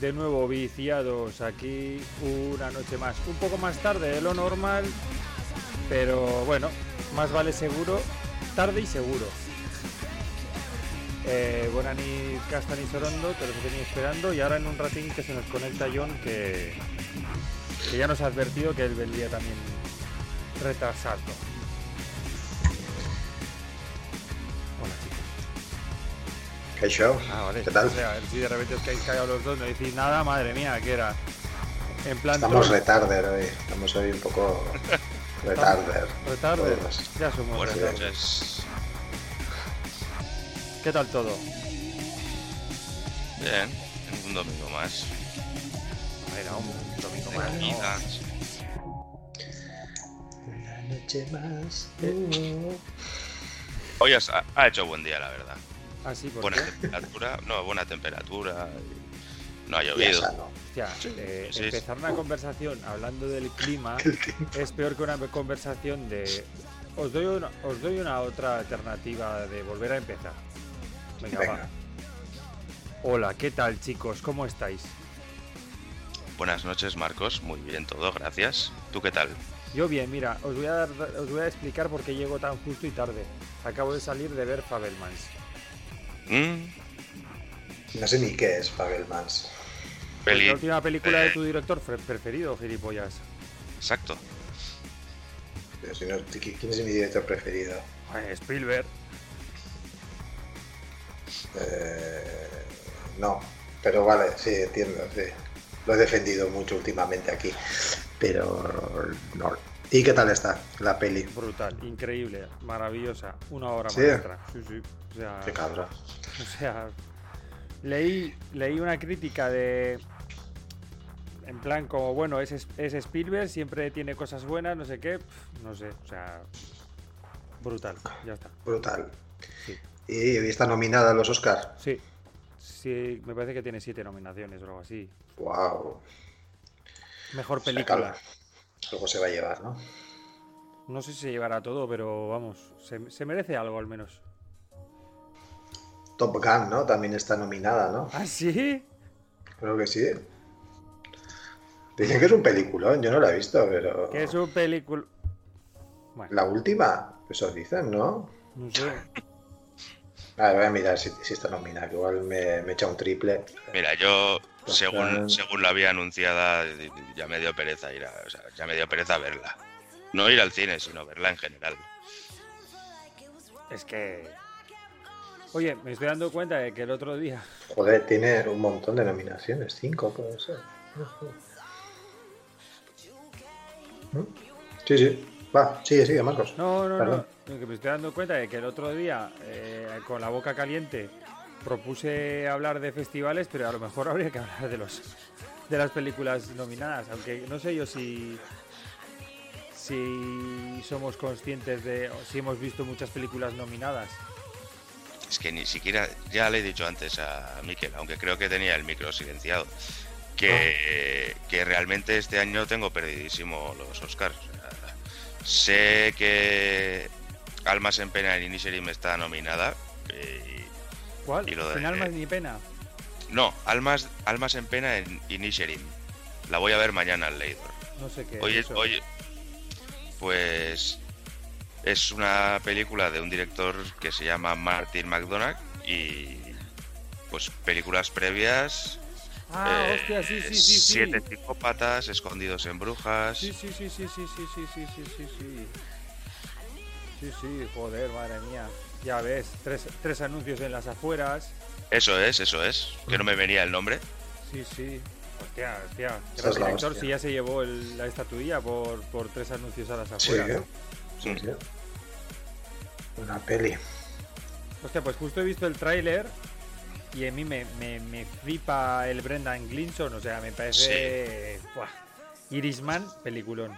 de nuevo viciados aquí una noche más? Un poco más tarde de lo normal, pero bueno, más vale seguro, tarde y seguro. Eh, Bonani Castani Sorondo, te los he tenido esperando y ahora en un ratín que se nos conecta John que, que ya nos ha advertido que él vendría también retrasado. ¿Qué show? Ah, vale. ¿Qué tal? O sea, si de repente os caéis callados los dos, no decís nada, madre mía, que era. En plan. Estamos troll. retarder hoy. Estamos hoy un poco retarder. Retarder. Ya somos Buenas noches. ¿Qué tal todo? Bien, un domingo más. Era un domingo De más. Una noche más. Eh, Hoy has- ha, ha hecho buen día, la verdad. Ah, sí, ¿por Buena qué? temperatura, no, buena temperatura. y No ha Ya llovido. Hostia, eh, sí, empezar una conversación hablando del clima es peor que una conversación de. Os doy una, os doy una otra alternativa de volver a empezar. Venga, Venga. va. Hola, ¿qué tal, chicos? ¿Cómo estáis? Buenas noches, Marcos. Muy bien todo, gracias. ¿Tú qué tal? Yo bien, mira, os voy a, dar, os voy a explicar por qué llego tan justo y tarde. Acabo de salir de ver Fabelmans. Mm, No sé ni qué es Fabelmans. Peli. la última película de eh, tu director preferido, gilipollas. Exacto. Pero si no, ¿qui- ¿Quién es mi director preferido? Ay, Spielberg. Eh, no, pero vale, sí, entiendo, sí. Lo he defendido mucho últimamente aquí. Pero no. ¿Y qué tal está la peli? Brutal, increíble, maravillosa, una obra ¿Sí? maestra. Sí, sí. O sea, Qué cabrón. o sea, leí, leí una crítica de. En plan, como bueno, es, es Spielberg, siempre tiene cosas buenas, no sé qué. No sé, o sea. Brutal, ya está. Brutal. Sí. Y está nominada a los Oscars. Sí, sí, me parece que tiene siete nominaciones o algo así. Wow. Mejor película. Algo se va a llevar, ¿no? No sé si se llevará todo, pero vamos, se, se merece algo al menos. Top Gun, ¿no? También está nominada, ¿no? ¿Ah, sí? Creo que sí. Dicen que es un peliculón, yo no la he visto, pero. Que es un película. Bueno, La última, eso dicen, ¿no? no sé. A ver, voy a mirar si, si está nominada, que igual me, me echa un triple. Mira, yo, Top según, Gun. según la había anunciada, ya me dio pereza ir a, o sea, ya me dio pereza verla. No ir al cine, sino verla en general. Es que. Oye, me estoy dando cuenta de que el otro día. Joder, tiene un montón de nominaciones, cinco puede ser. ¿Mm? Sí, sí. Va, sigue, sigue, Marcos. No, no, Perdón. no. Que me estoy dando cuenta de que el otro día, eh, con la boca caliente, propuse hablar de festivales, pero a lo mejor habría que hablar de los de las películas nominadas. Aunque no sé yo si. Si somos conscientes de. si hemos visto muchas películas nominadas. Es que ni siquiera, ya le he dicho antes a Miquel, aunque creo que tenía el micro silenciado, que, que realmente este año tengo perdidísimo los Oscars. O sea, sé que Almas en Pena en Inisherim está nominada. eh, ¿Cuál? Y lo de- Sin almas ni pena. no, Almas, Almas en Pena en Inisherim. La voy a ver mañana al Leidor. No sé qué. es Oye, eso. oye, pues es una película de un director que se llama Martin McDonagh y pues películas previas. Ah, eh, hostia, sí, sí, sí, sí. Siete psicópatas, escondidos en brujas. Sí, sí, sí, sí, sí, sí, sí, sí, sí, sí, sí. Sí, sí, joder, madre mía. Ya ves, tres, tres anuncios en las afueras. Eso es, eso es. Que no me venía el nombre. Sí, sí. Hostia, hostia. La director, si ya se llevó el- la estatuilla por, por tres anuncios a las Sí, afueras. ¿eh? Sí, sí. Una peli. Hostia, pues justo he visto el tráiler y a mí me, me, me flipa el Brendan Glinson, o sea, me parece... buah, Irisman, peliculón.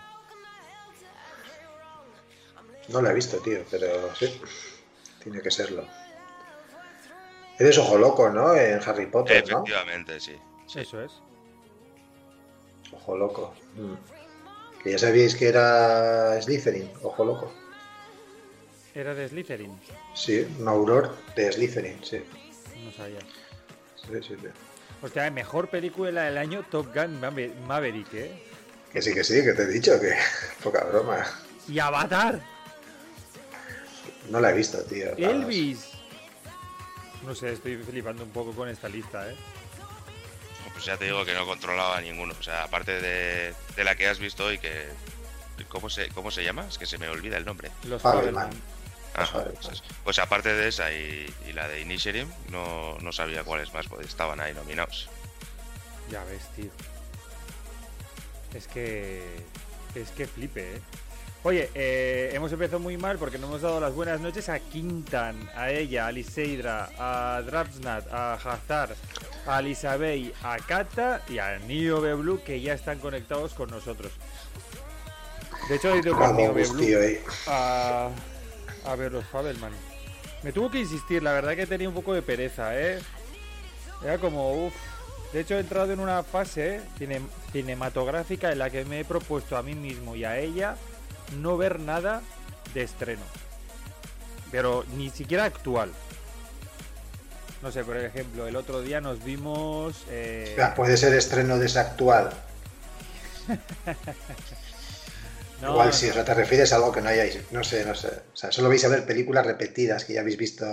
No lo he visto, tío, pero sí. Tiene que serlo. Eres ojo loco, ¿no? En Harry Potter, ¿no? Efectivamente, sí. sí. Eso es. Ojo loco. Mm. Que ya sabíais que era Slytherin, ojo loco. Era de Slytherin. Sí, un auror de Slytherin, sí. No sabía. Sí, sí, sí. Hostia, mejor película del año Top Gun Mave- Maverick, ¿eh? Que sí, que sí, que te he dicho que poca broma. Y Avatar, No la he visto, tío. Elvis. No sé, estoy flipando un poco con esta lista, ¿eh? Pues ya te digo que no controlaba ninguno. O sea, aparte de, de la que has visto hoy, que. ¿Cómo se, ¿Cómo se llama? Es que se me olvida el nombre. Los. Fabelman. Ah, pues, pues aparte de esa y, y la de Initiative, no, no sabía cuáles más pues, estaban ahí nominados. Ya ves, tío. Es que. Es que flipe, ¿eh? Oye, eh, hemos empezado muy mal porque no hemos dado las buenas noches a Quintan, a ella, a Liseidra, a Drapsnat, a Hazard, a Elisabey, a Kata y a Nio Blue que ya están conectados con nosotros. De hecho, he ido con Nio Blue ahí. a, a ver los Fabelman. Me tuvo que insistir, la verdad que tenía un poco de pereza, ¿eh? Era como, uff. De hecho, he entrado en una fase cine- cinematográfica en la que me he propuesto a mí mismo y a ella no ver nada de estreno. Pero ni siquiera actual. No sé, por ejemplo, el otro día nos vimos. eh, Puede ser estreno desactual. no, Igual no, si no. o sea, te refieres a algo que no hayáis, no sé, no sé. O sea, solo vais a ver películas repetidas que ya habéis visto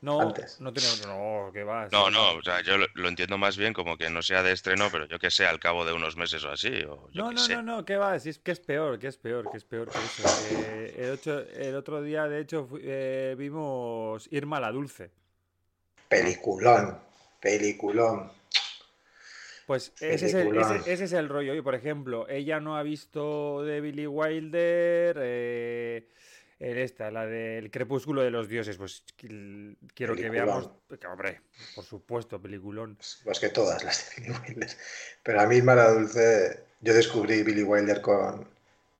No, antes. no tenemos. No, que va. No, sí, no, o sea, yo lo, lo entiendo más bien como que no sea de estreno, pero yo que sé, al cabo de unos meses o así. O yo No, no, sé. no, no, que va, si es que es peor, que es peor, que es peor que eso. Eh, el, ocho- el otro día, de hecho, eh, vimos Irma la Dulce. Peliculón, peliculón. Pues ese es, el, ese, ese es el rollo. Y por ejemplo, ella no ha visto de Billy Wilder, eh, esta, la del Crepúsculo de los Dioses. Pues qu- quiero que veamos, que, hombre, por supuesto, peliculón. Pues que todas las de Billy Wilder. Pero a mí, Mara Dulce, yo descubrí Billy Wilder con,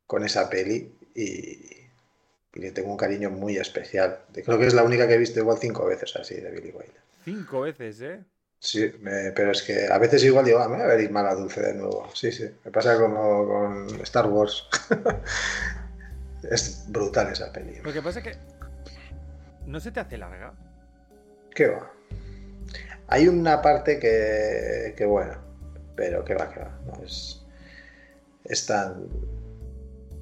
con esa peli y, y le tengo un cariño muy especial. Creo que es la única que he visto igual cinco veces así de Billy Wilder. Cinco veces, ¿eh? Sí, me- pero es que a veces igual digo, ah, me voy a ver Irma la Dulce de nuevo. Sí, sí, me pasa como con Star Wars. es brutal esa peli. Lo que pasa es que no se te hace larga. ¿Qué va? Hay una parte que, que bueno, pero que va, que va. No, es, es tan.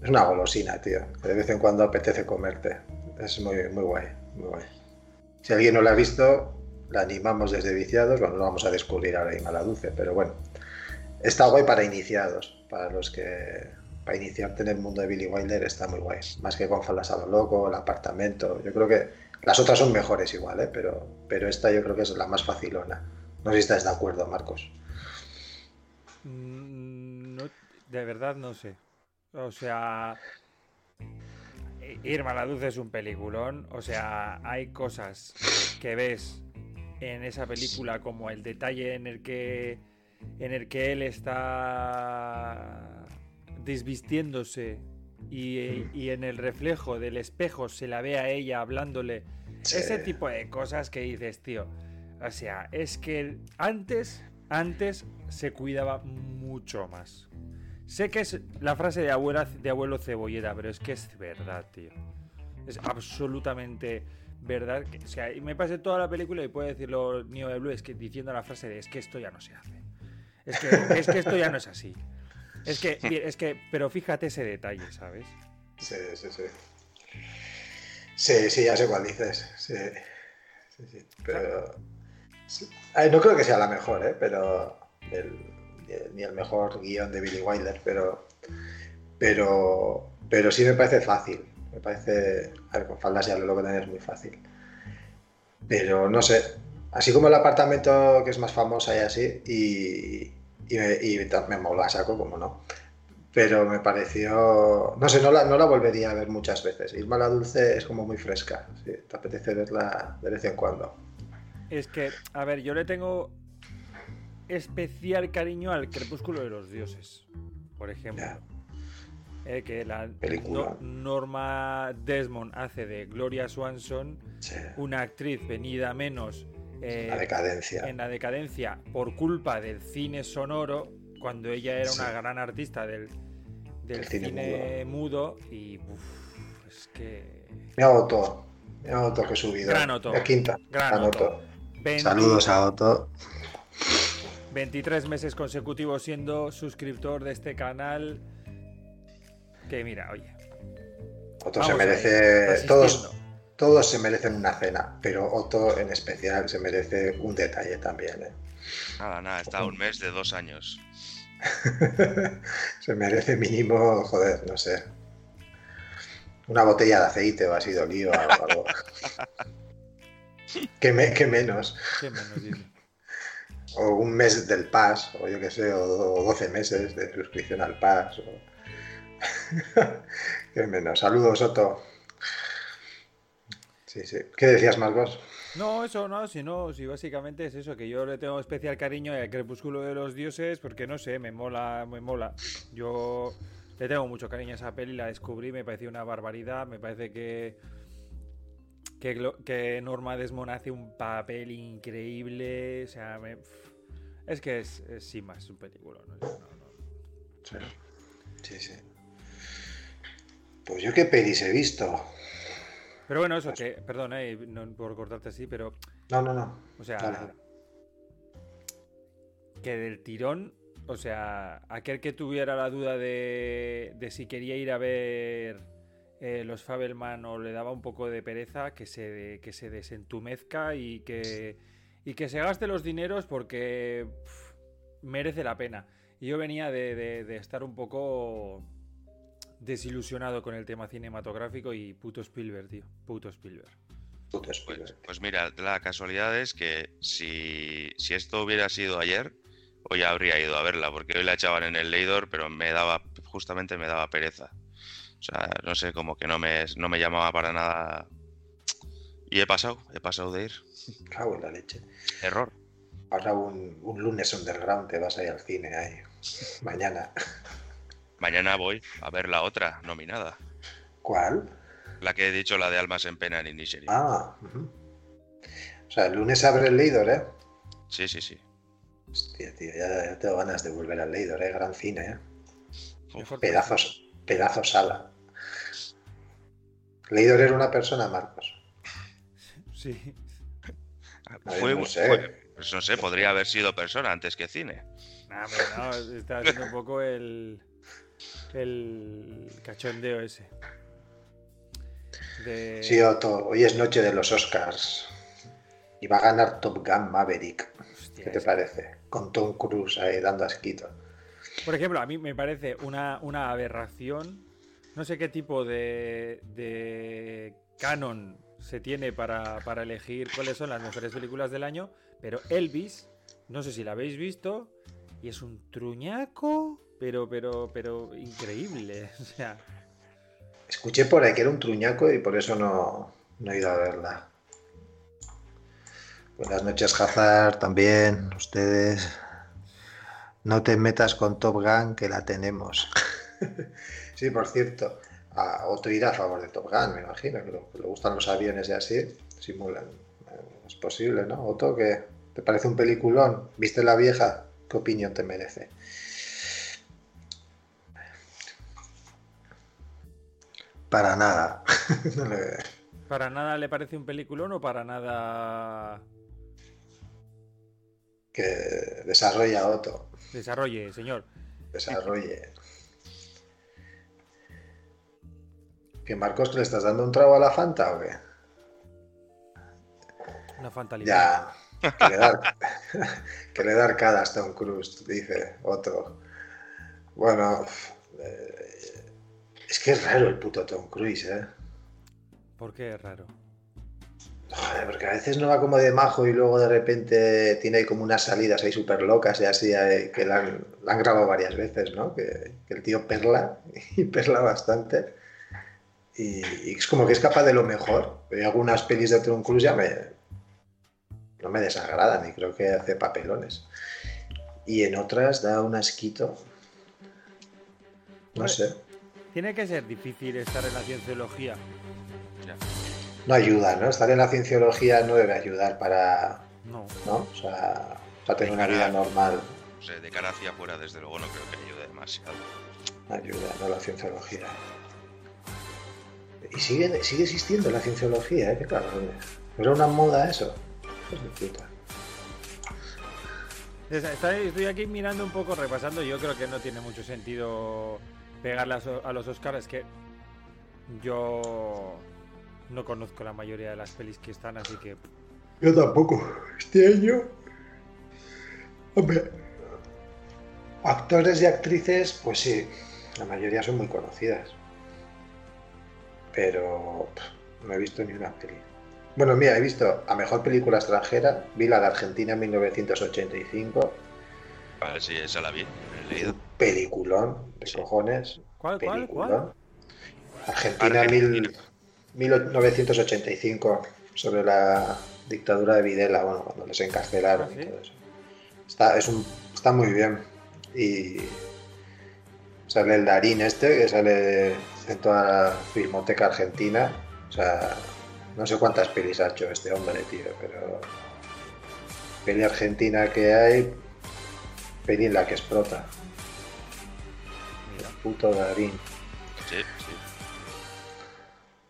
Es una golosina, tío. que de vez en cuando apetece comerte. Es muy, muy guay, muy guay. Si alguien no la ha visto, la animamos desde viciados. Bueno, lo vamos a descubrir ahora en la dulce, pero bueno. Está guay para iniciados, para los que. Para iniciarte en el mundo de Billy Wilder está muy guay. Más que con faldas a lo loco, el apartamento. Yo creo que las otras son mejores igual, ¿eh? pero, pero esta yo creo que es la más facilona. No sé si estás de acuerdo, Marcos. Mm, no- de verdad no sé. O sea, Irma la Dulce es un peliculón. O sea, hay cosas que ves en esa película como el detalle en el que en el que él está desvistiéndose y, y en el reflejo del espejo se la ve a ella hablándole. Sí. Ese tipo de cosas que dices, tío. O sea, es que antes, antes se cuidaba mucho más. Sé que es la frase de, abuela, de abuelo cebollera, pero es que es verdad, tío. Es absolutamente verdad. que- o sea, y me pasé toda la película y puedo decirlo Neo de Blue, es que diciendo la frase de es que esto ya no se hace. Es que, es que esto ya no es así. Es que, es que, pero fíjate ese detalle, ¿sabes? Sí, sí, sí. Sí, sí, ya sé cuál dices. Sí, sí, sí. Pero. sí. Ay, no creo que sea la mejor, ¿eh? Pero. el- ni el mejor guion de Billy Wilder, pero. Pero. Pero sí me parece fácil. Me parece. A ver, con faldas ya lo que tenés es muy fácil. Pero no sé. Así como el apartamento que es más famosa y así. Y. Y, me, y me mola a saco, como no pero me pareció. No sé, no la, no la volvería a ver muchas veces. Irma la Dulce es como muy fresca. sí, te apetece verla de vez en cuando. Es que, a ver, yo le tengo especial cariño al Crepúsculo de los Dioses, por ejemplo. Eh, que la Película. No- Norma Desmond hace de Gloria Swanson, Sí, una actriz venida menos eh, la decadencia. en la decadencia por culpa del cine sonoro, cuando ella era una gran artista del, del El cine cine, mudo. y uf, es que... Mira Otto. Mira Otto que subido. Gran Otto. La quinta. Gran Gran Otto. Otto. 20 Saludos a Otto. 23 meses consecutivos siendo suscriptor de este canal. Que mira, oye. Otto se merece. Todos, todos se merecen una cena, pero Otto en especial se merece un detalle también. ¿eh? Nada, nada, está un mes de dos años. se merece mínimo, joder, no sé. Una botella de aceite o así de oliva o algo. ¿Qué, me- qué menos? ¿Qué menos dice? O un mes del PAS, o yo qué sé, o, o 12 meses de suscripción al PAS. o- qué menos. Saludos, Otto. Sí, sí. ¿Qué decías, Marcos? No, eso no, sino, si básicamente es eso, que yo le tengo especial cariño al Crepúsculo de los Dioses, porque no sé, me mola, me mola. Yo le tengo mucho cariño a esa peli, la descubrí, me pareció una barbaridad, me parece que que, Norma Desmond hace un papel increíble, o sea, me- es que es, es sin más, un película. ¿no? No, no. Sí. Sí, sí. Pues yo qué pelis he visto. Pero bueno, eso que, perdón, eh, no por cortarte así, pero, No, no, no. o sea, Dale. que del tirón, o sea, aquel que tuviera la duda de, de si quería ir a ver eh, los Fabelman o le daba un poco de pereza, que se, que se desentumezca y que, y que se gaste los dineros porque merece la pena. Y yo venía de, de- de estar un poco desilusionado con el tema cinematográfico y puto Spielberg, tío. Puto Spielberg. Puto Pues, Spielberg. pues mira, la casualidad es que si, si esto hubiera sido ayer, hoy habría ido a verla, porque hoy la echaban en el Leidor, pero me daba, justamente me daba pereza. O sea, no sé, como que no me, no me llamaba para nada. Y he pasado, he pasado de ir. Cago en la leche. Error. Ahora un, un lunes underground te vas ahí al cine ahí. Mañana. Mañana voy a ver la otra nominada. ¿Cuál? La que he dicho, la de Almas en Pena en Inisherin. Ah. O sea, el lunes abre el Leidor, ¿eh? Sí, sí, sí. Hostia, tío, ya, ya tengo ganas de volver al Leidor, ¿eh? Gran cine, ¿eh? Pedazos, pedazos sala. Leidor era una persona, Marcos. Sí. Ver, Fue, no sé. fue- pues no sé, podría haber sido persona antes que cine. Nah, hombre, no, está haciendo un poco el. El cachondeo ese. De... Sí, Otto, hoy es noche de los Oscars. Y va a ganar Top Gun Maverick. Hostia, ¿Qué te parece? Con Tom Cruise ahí dando asquito. Por ejemplo, a mí me parece una, una aberración. No sé qué tipo de, de canon se tiene para, para elegir cuáles son las mejores películas del año, pero Elvis, no sé si la habéis visto, y es un truñaco, pero, pero, pero increíble. O sea, Escuché por ahí que era un truñaco y por eso no, no he ido a verla. Buenas noches, Hazard, también, ustedes. No te metas con Top Gun, que la tenemos. sí, por cierto, a Otto irá a favor de Top Gun, me imagino, que le gustan los aviones y así, simulan. Eh, Es posible, ¿no? Otto, que te parece un peliculón. ¿Viste la vieja? ¿Qué opinión te merece? Para nada. No le- ¿para nada le parece un peliculón o para nada que desarrolla Otto. desarrolle, señor? Desarrolle. ¿Qué Marcos que le estás dando un trago a la Fanta o qué? Una fantalidad. Ya. Que le da, que le da arcada a Stone Cruise, dice Otto. Bueno, eh, es que es raro el puto Tom Cruise, ¿eh? ¿Por qué es raro? Joder, porque a veces no va como de majo y luego de repente tiene como unas salidas ahí súper locas y así eh, que la han, la han grabado varias veces, ¿no? Que, que el tío perla y perla bastante. Y, y es como que es capaz de lo mejor. Hay algunas pelis de Tom Cruise ya me, no me desagrada, ni creo que hace papelones. Y en otras da un asquito. No sé. Tiene que ser difícil estar en la cienciología. Ya. No ayuda, ¿no? Estar en la cienciología no debe ayudar para, No. ¿no? O sea, para tener una vida normal. O sea, de cara hacia afuera, desde luego, no creo que ayude demasiado. Ayuda, ¿no? La cienciología. Y sigue, sigue existiendo la cienciología, ¿eh? Qué cabrones. Era una moda eso. Hijos de puta. Está- está- Estoy aquí mirando un poco, repasando. Yo creo que no tiene mucho sentido pegarle a so- a los Oscars. Es que yo no conozco la mayoría de las pelis que están, así que Yo tampoco. Este año. Hombre. Actores y actrices, pues sí. La mayoría son muy conocidas. Pero pff, no he visto ni una peli. Bueno, mira, he visto a mejor película extranjera. Vi la de Argentina en 1985. A ver si esa la vi, he leído. Peliculón de Sí. cojones. ¿Cuál, cuál, Peliculón. cuál? Argentina, Argentina. mil- 1985, sobre la dictadura de Videla, bueno, cuando les encarcelaron Ah, y todo eso. Está, es un, está muy bien. Y sale el Darín este, que sale en toda la filmoteca argentina. O sea, no sé cuántas pelis ha hecho este hombre, tío, pero peli argentina que hay, peli en la que explota. Puto Darín. Sí, sí.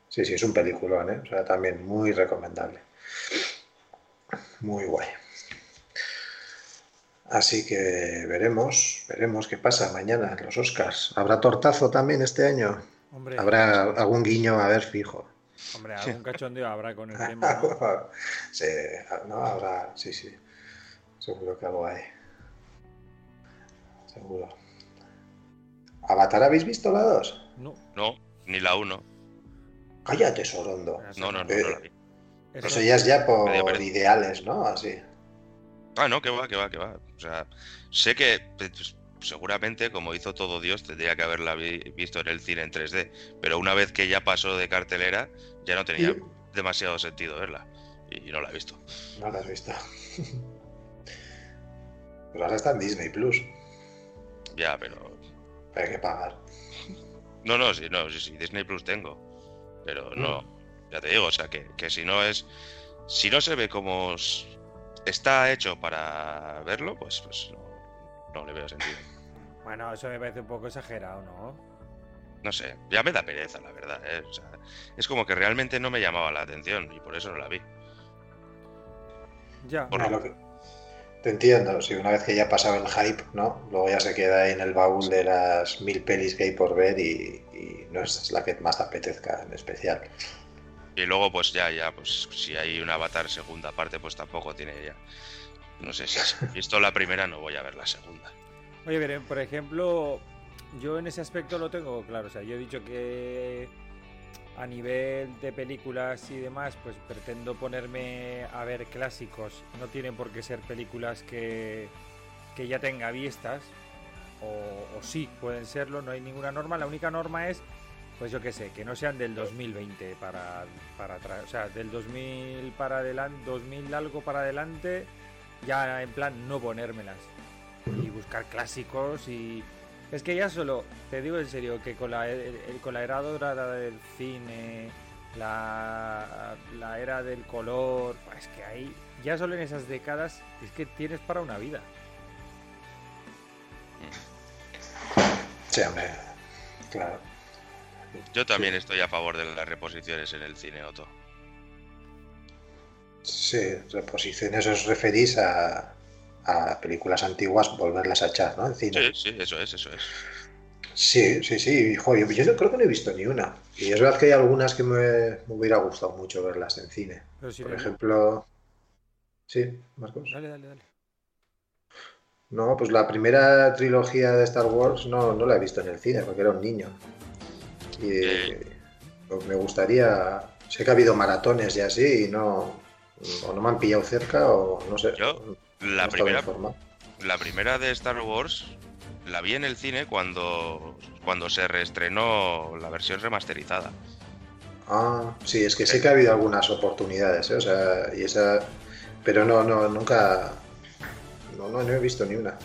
Sí, sí, es un peliculón, ¿eh? O sea, también muy recomendable. Muy guay. Así que veremos, veremos qué pasa mañana en los Oscars. ¿Habrá tortazo también este año? Hombre, Habrá algún guiño, a ver, fijo. hombre, algún cachondeo habrá con el tema. ¿no? sí, no, habrá, sí, sí. Seguro que algo hay. Seguro. ¿Avatar habéis visto la 2? No, No, ni la 1. Cállate, Sorondo. No, no, no, no la vi. eso- ya es ya por ideales, ¿no? Así. Ah, no, que va, que va, que va. O sea, sé que pues, seguramente, como hizo todo Dios, tendría que haberla vi- visto en el cine en 3D. Pero una vez que ya pasó de cartelera, ya no tenía Y- demasiado sentido verla. Y no la he visto. No la has visto. Pues ahora está en Disney Plus. Ya, pero. Hay que pagar. No, no, sí, no, sí, sí, Disney Plus tengo. Pero no, ya te digo, o sea, que, que si no es. Si no se ve como está hecho para verlo, pues, pues no, no le veo sentido. Bueno, eso me parece un poco exagerado, ¿no? No sé, ya me da pereza, la verdad. ¿eh? O sea, es como que realmente no me llamaba la atención y por eso no la vi. Ya. Por- No, lo que- Te entiendo, si una vez que ya ha pasado el hype, ¿no? Luego ya se queda ahí en el baúl de las mil pelis que hay por ver y, y no es la que más te apetezca en especial. Y luego, pues ya, ya, pues si hay un avatar segunda parte, pues tampoco tiene ya. No sé si si he visto la primera, no voy a ver la segunda. Oye, pero, por ejemplo, yo en ese aspecto lo tengo claro. O sea, yo he dicho que a nivel de películas y demás, pues pretendo ponerme a ver clásicos. No tienen por qué ser películas que, que ya tenga vistas. O, sí, pueden serlo, no hay ninguna norma. La única norma es, pues yo qué sé, que no sean del 2020 para, para atrás. O sea, del 2000 para adelante, 2000 algo para adelante, ya en plan no ponérmelas y buscar clásicos y es que ya solo te digo en serio que con la, el- el- con la era dorada del cine la, la era del color es que ahí ya solo en esas décadas es que tienes para una vida Sí, hombre, claro. Yo también estoy a favor de las reposiciones en el cine, Otto. Sí, reposiciones os referís a, a películas antiguas, volverlas a echar, ¿no? En cine. Sí, sí, eso es, eso es. Sí, sí, sí. jo, yo, yo no- creo que no he visto ni una. Y es verdad que hay algunas que me, me hubiera gustado mucho verlas en cine. pero si Por no- ejemplo. Sí, Marcos. dale dale dale No, pues la primera trilogía de Star Wars no, no la he visto en el cine porque era un niño. Y Eh. pues me gustaría. Sé que ha habido maratones y así y no. O no me han pillado cerca o no sé. Yo, La primera, la primera de Star Wars la vi en el cine cuando, cuando se reestrenó la versión remasterizada. Ah, sí, es que sé que ha habido algunas oportunidades, ¿eh? O sea, y esa pero no, no, nunca. No, no, no he visto ni una.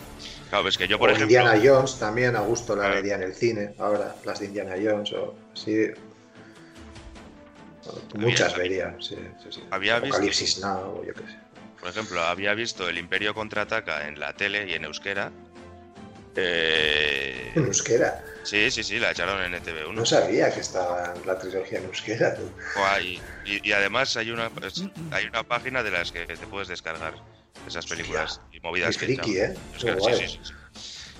Claro, es que yo, por o ejemplo. Indiana Jones también, a gusto la Claro. vería en el cine, ahora, las de Indiana Jones o. Bueno, muchas Había- vería, sí, sí, sí. había visto- Apocalipsis Now, yo qué sé. Por ejemplo, había visto El Imperio contraataca en la tele y en euskera. Eh, En euskera. sí, sí, sí, la echaron en ETV1. No sabía que estaba la trilogía en euskera. tú. Guay. Y, y además hay una es- hay una página de las que te puedes descargar esas películas y movidas Qué que friki. ¿eh? Sí, sí, sí.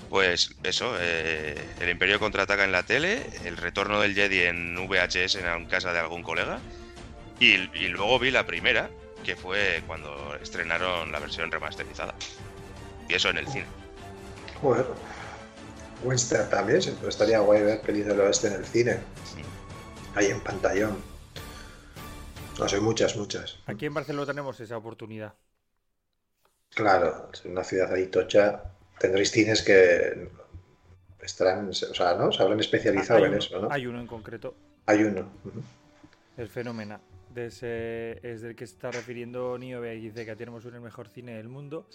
Pues eso, eh, el Imperio contraataca en la tele, el retorno del Jedi en VHS en casa de algún colega, y, y luego vi la primera, que fue cuando estrenaron la versión remasterizada. Y eso en el cine. Joder. Western también, sí, pero estaría guay ver pelis del oeste en el cine. Ahí en pantallón. No sé, muchas, muchas. Aquí en Barcelona tenemos esa oportunidad. Claro, es una ciudad ahí tocha. Tendréis cines que estarán, o sea, ¿no? Se habrán especializado hay, en uno, eso, ¿no? hay uno en concreto, Hay uno. Ujú. el Fenómena. De ese, es del que se está refiriendo Niobe y dice que tenemos el mejor cine del mundo.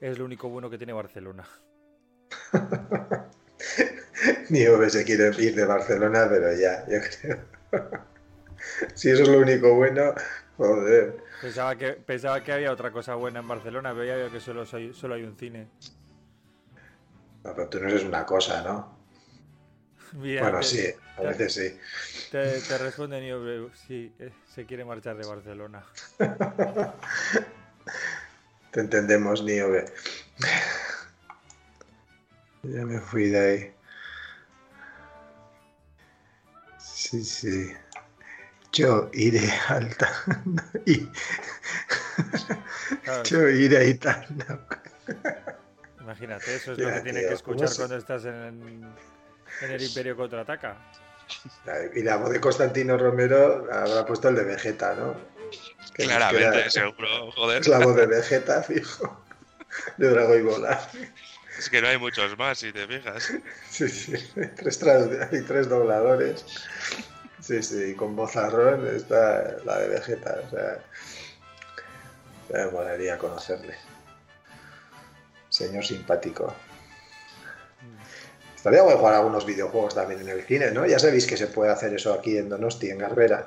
Es lo único bueno que tiene Barcelona. Niobe se quiere ir de Barcelona, pero ya, yo creo. si eso es lo único bueno, joder. Pensaba que, pensaba que había otra cosa buena en Barcelona, pero ya veo que solo, soy, solo hay un cine. No, pero tú no eres una cosa, ¿no? Mira, Bueno, te- sí, a veces sí. Te, te responde Niobe, sí, eh, se quiere marchar de Barcelona. Te entendemos, Niobe. Ya me fui de ahí. Sí, sí. Yo iré al y Claro, yo iré a Itano. imagínate, eso es Ya, lo que tienes que ¿cómo escuchar cuando estás en, en el Imperio Contraataca. Y la voz de Constantino Romero habrá puesto el de Vegeta, ¿no? Que Claramente, seguro, joder. Es la voz de Vegeta, fijo. De Drago y Bola. Es que no hay muchos más, si te fijas. Sí, sí. Hay tres, hay tres dobladores. Sí, sí. Y con vozarrón está la de Vegeta. O sea, me molaría conocerle. Señor simpático. Estaría guay jugar algunos videojuegos también en el cine, ¿no? Ya sabéis que se puede hacer eso aquí en Donosti, en Garbera.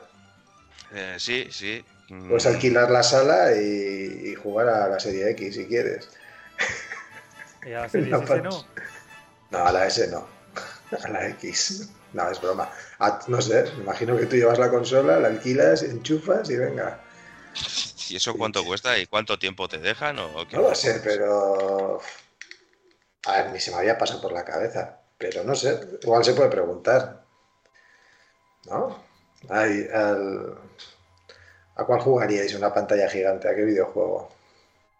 Eh, sí, sí. Mm, Puedes alquilar la sala y, y jugar a la serie X si quieres. Y a la serie No, S no. No, a la S no. A la X. No, es broma. No sé, me imagino que tú llevas la consola, la alquilas, enchufas y venga. ¿Y eso cuánto cuesta y cuánto tiempo te dejan? O qué? No lo sé, pero. A ver, ni se me había pasado por la cabeza. Pero no sé, igual se puede preguntar. ¿No? Al- ¿A cuál jugaríais una pantalla gigante? ¿A qué videojuego?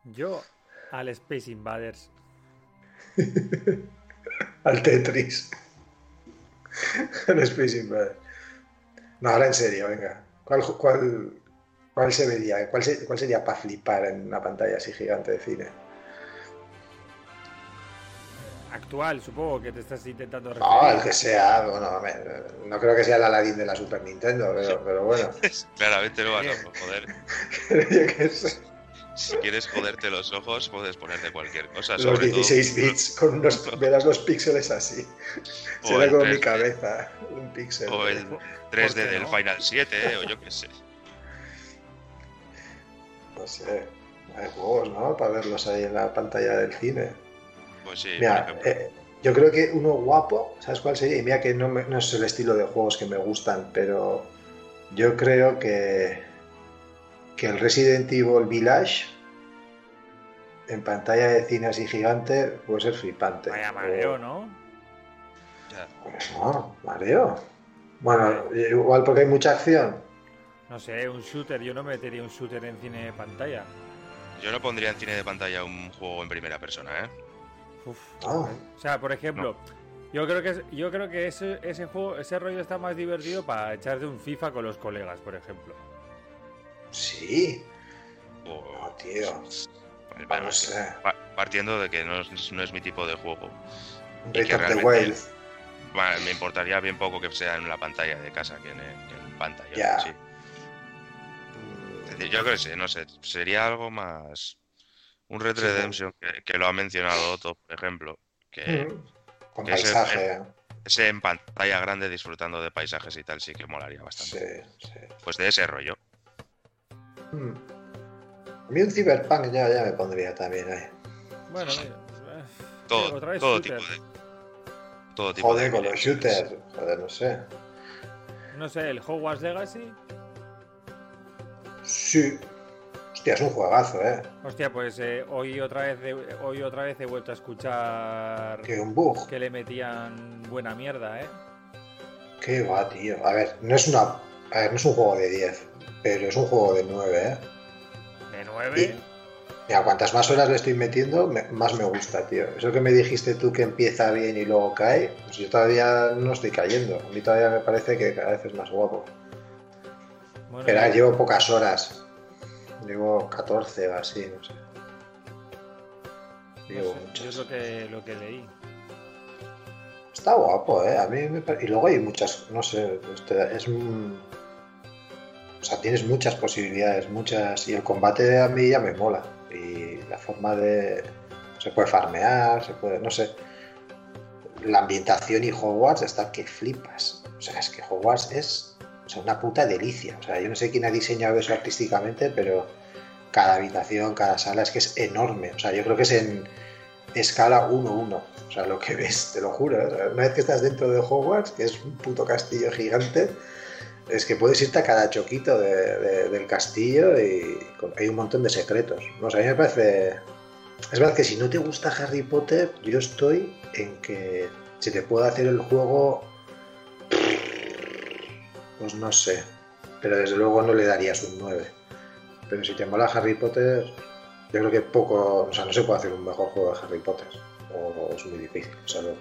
Yo al Space Invaders. Al Tetris. Al Space Invaders. No, ahora en serio, venga. ¿Cuál, cuál, cuál se vería? ¿Cuál, se- cuál sería para flipar en una pantalla así gigante de cine? Actual, supongo que te estás intentando referir. No, el que sea, bueno, me- no creo que sea el Aladdin de la Super Nintendo, pero, pero bueno, Claramente no vas a poder. yo qué sé. Si quieres joderte los ojos, puedes ponerte cualquier cosa. Los sobre todo- 16 bits, con unos, verás los píxeles así. O Será como mi 3D. cabeza, un píxel. O el ¿Por 3D qué del no? Final 7, o yo qué sé. No sé, hay juegos, ¿no? Para verlos ahí en la pantalla del cine. Pues sí, por Mira, ejemplo. eh, yo creo que uno guapo, ¿sabes cuál sería? Y mira que no, me- no es el estilo de juegos que me gustan, pero yo creo que, que el Resident Evil Village en pantalla de cine así gigante puede ser flipante. Vaya mareo, ¿no? Pues no, mareo. Bueno, igual porque hay mucha acción. No sé, un shooter. Yo no metería un shooter en cine de pantalla. Yo no pondría en cine de pantalla un juego en primera persona, ¿eh? Uf. Ah. O sea, por ejemplo, yo creo que yo creo que ese, ese juego, ese rollo está más divertido para echarte un FIFA con los colegas, por ejemplo. Sí. O- No, tío. Bueno, no vamos, sé. pa- partiendo de que no es, no es mi tipo de juego. Y que realmente- me importaría bien poco que sea en la pantalla de casa que en, que en pantalla. Sí. Decir, yo creo que sí, no sé, sería algo más. Un Red Sí, Redemption que, que lo ha mencionado Otto, por ejemplo, que Mm, Con que ese- paisaje. ese en pantalla grande disfrutando de paisajes y tal sí que molaría Sí, bastante. sí. Pues de ese rollo. Mm. A mí un Cyberpunk ya, ya me pondría también ahí. Bueno, mira, eh, Todo, otra vez todo shooter. tipo de. Todo tipo Joder, de con los shooters. Joder, no sé. No sé, el Hogwarts Legacy. Sí. Hostia, es un juegazo, ¿eh? Hostia, pues eh, hoy otra vez he- hoy otra vez he vuelto a escuchar Que un bug. que le metían buena mierda, ¿eh? Qué va, tío. A ver, no es una. A ver, no es un juego de 10, pero es un juego de 9, ¿eh? De 9. Mira, cuantas más horas le estoy metiendo, me- más me gusta, tío. Eso que me dijiste tú que empieza bien y luego cae, pues yo todavía no estoy cayendo. A mí todavía me parece que cada vez es más guapo. Bueno, Pero llevo pocas horas. Llevo 14 o así, no sé. no Llevo sé, yo muchas. es lo que, lo que leí. Está guapo, ¿eh? A mí me Y luego hay muchas, no sé, este- es un... O sea, tienes muchas posibilidades, muchas... Y el combate a mí ya me mola. Y la forma de... Se puede farmear, se puede... No sé. La ambientación y Hogwarts está que flipas. O sea, es que Hogwarts es o sea, una puta delicia. O sea, yo no sé quién ha diseñado eso artísticamente, pero cada habitación, cada sala es que es enorme. O sea, yo creo que es en escala 1-1. O sea, lo que ves, te lo juro. ¿eh? O sea, Una vez que estás dentro de Hogwarts, que es un puto castillo gigante, es que puedes irte a cada choquito de- de- del castillo y hay un montón de secretos. No sé, a mí me parece... Es verdad que si no te gusta Harry Potter, yo estoy en que se te puede hacer el juego... Pues no sé. Pero desde luego no le darías un 9. Pero si te mola Harry Potter, yo creo que poco... O sea, no se puede hacer un mejor juego de Harry Potter. O, o es muy difícil, solo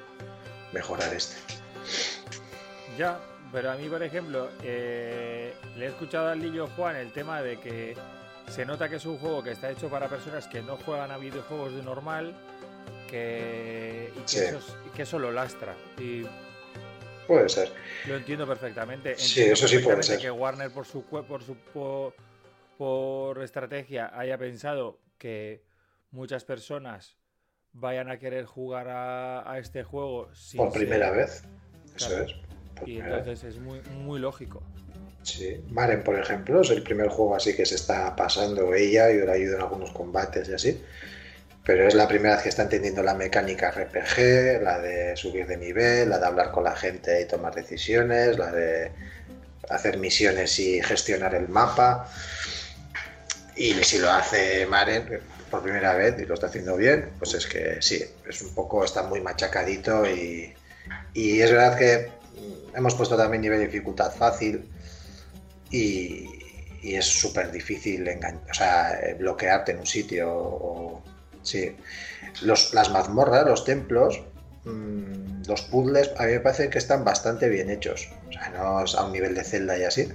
mejorar este. Ya, pero a mí, por ejemplo, eh, le he escuchado al Lillo Juan el tema de que se nota que es un juego que está hecho para personas que no juegan a videojuegos de normal que, y que, Sí. eso, es- que eso lo lastra. Y Puede ser. lo entiendo perfectamente. Sí, eso sí puede ser. que Warner, por su, por su por, por estrategia, haya pensado que muchas personas vayan a querer jugar a, a este juego sin Por ser- primera vez. Eso Claro. es. Y vez. entonces es muy, muy lógico. Sí. Maren, por ejemplo, es el primer juego así que se está pasando ella y le ayuda en algunos combates y así. Pero es la primera vez que está entendiendo la mecánica RPG, la de subir de nivel, la de hablar con la gente y tomar decisiones, la de hacer misiones y gestionar el mapa. Y si lo hace Maren por primera vez y lo está haciendo bien, pues es que sí, es un poco, está muy machacadito y, es verdad que hemos puesto también nivel de dificultad fácil y, es súper difícil o sea, bloquearte en un sitio. o- sí. Los, las mazmorras, los templos, mm, los puzzles, a mí me parece que están bastante bien hechos. O sea, no es a un nivel de Zelda y así.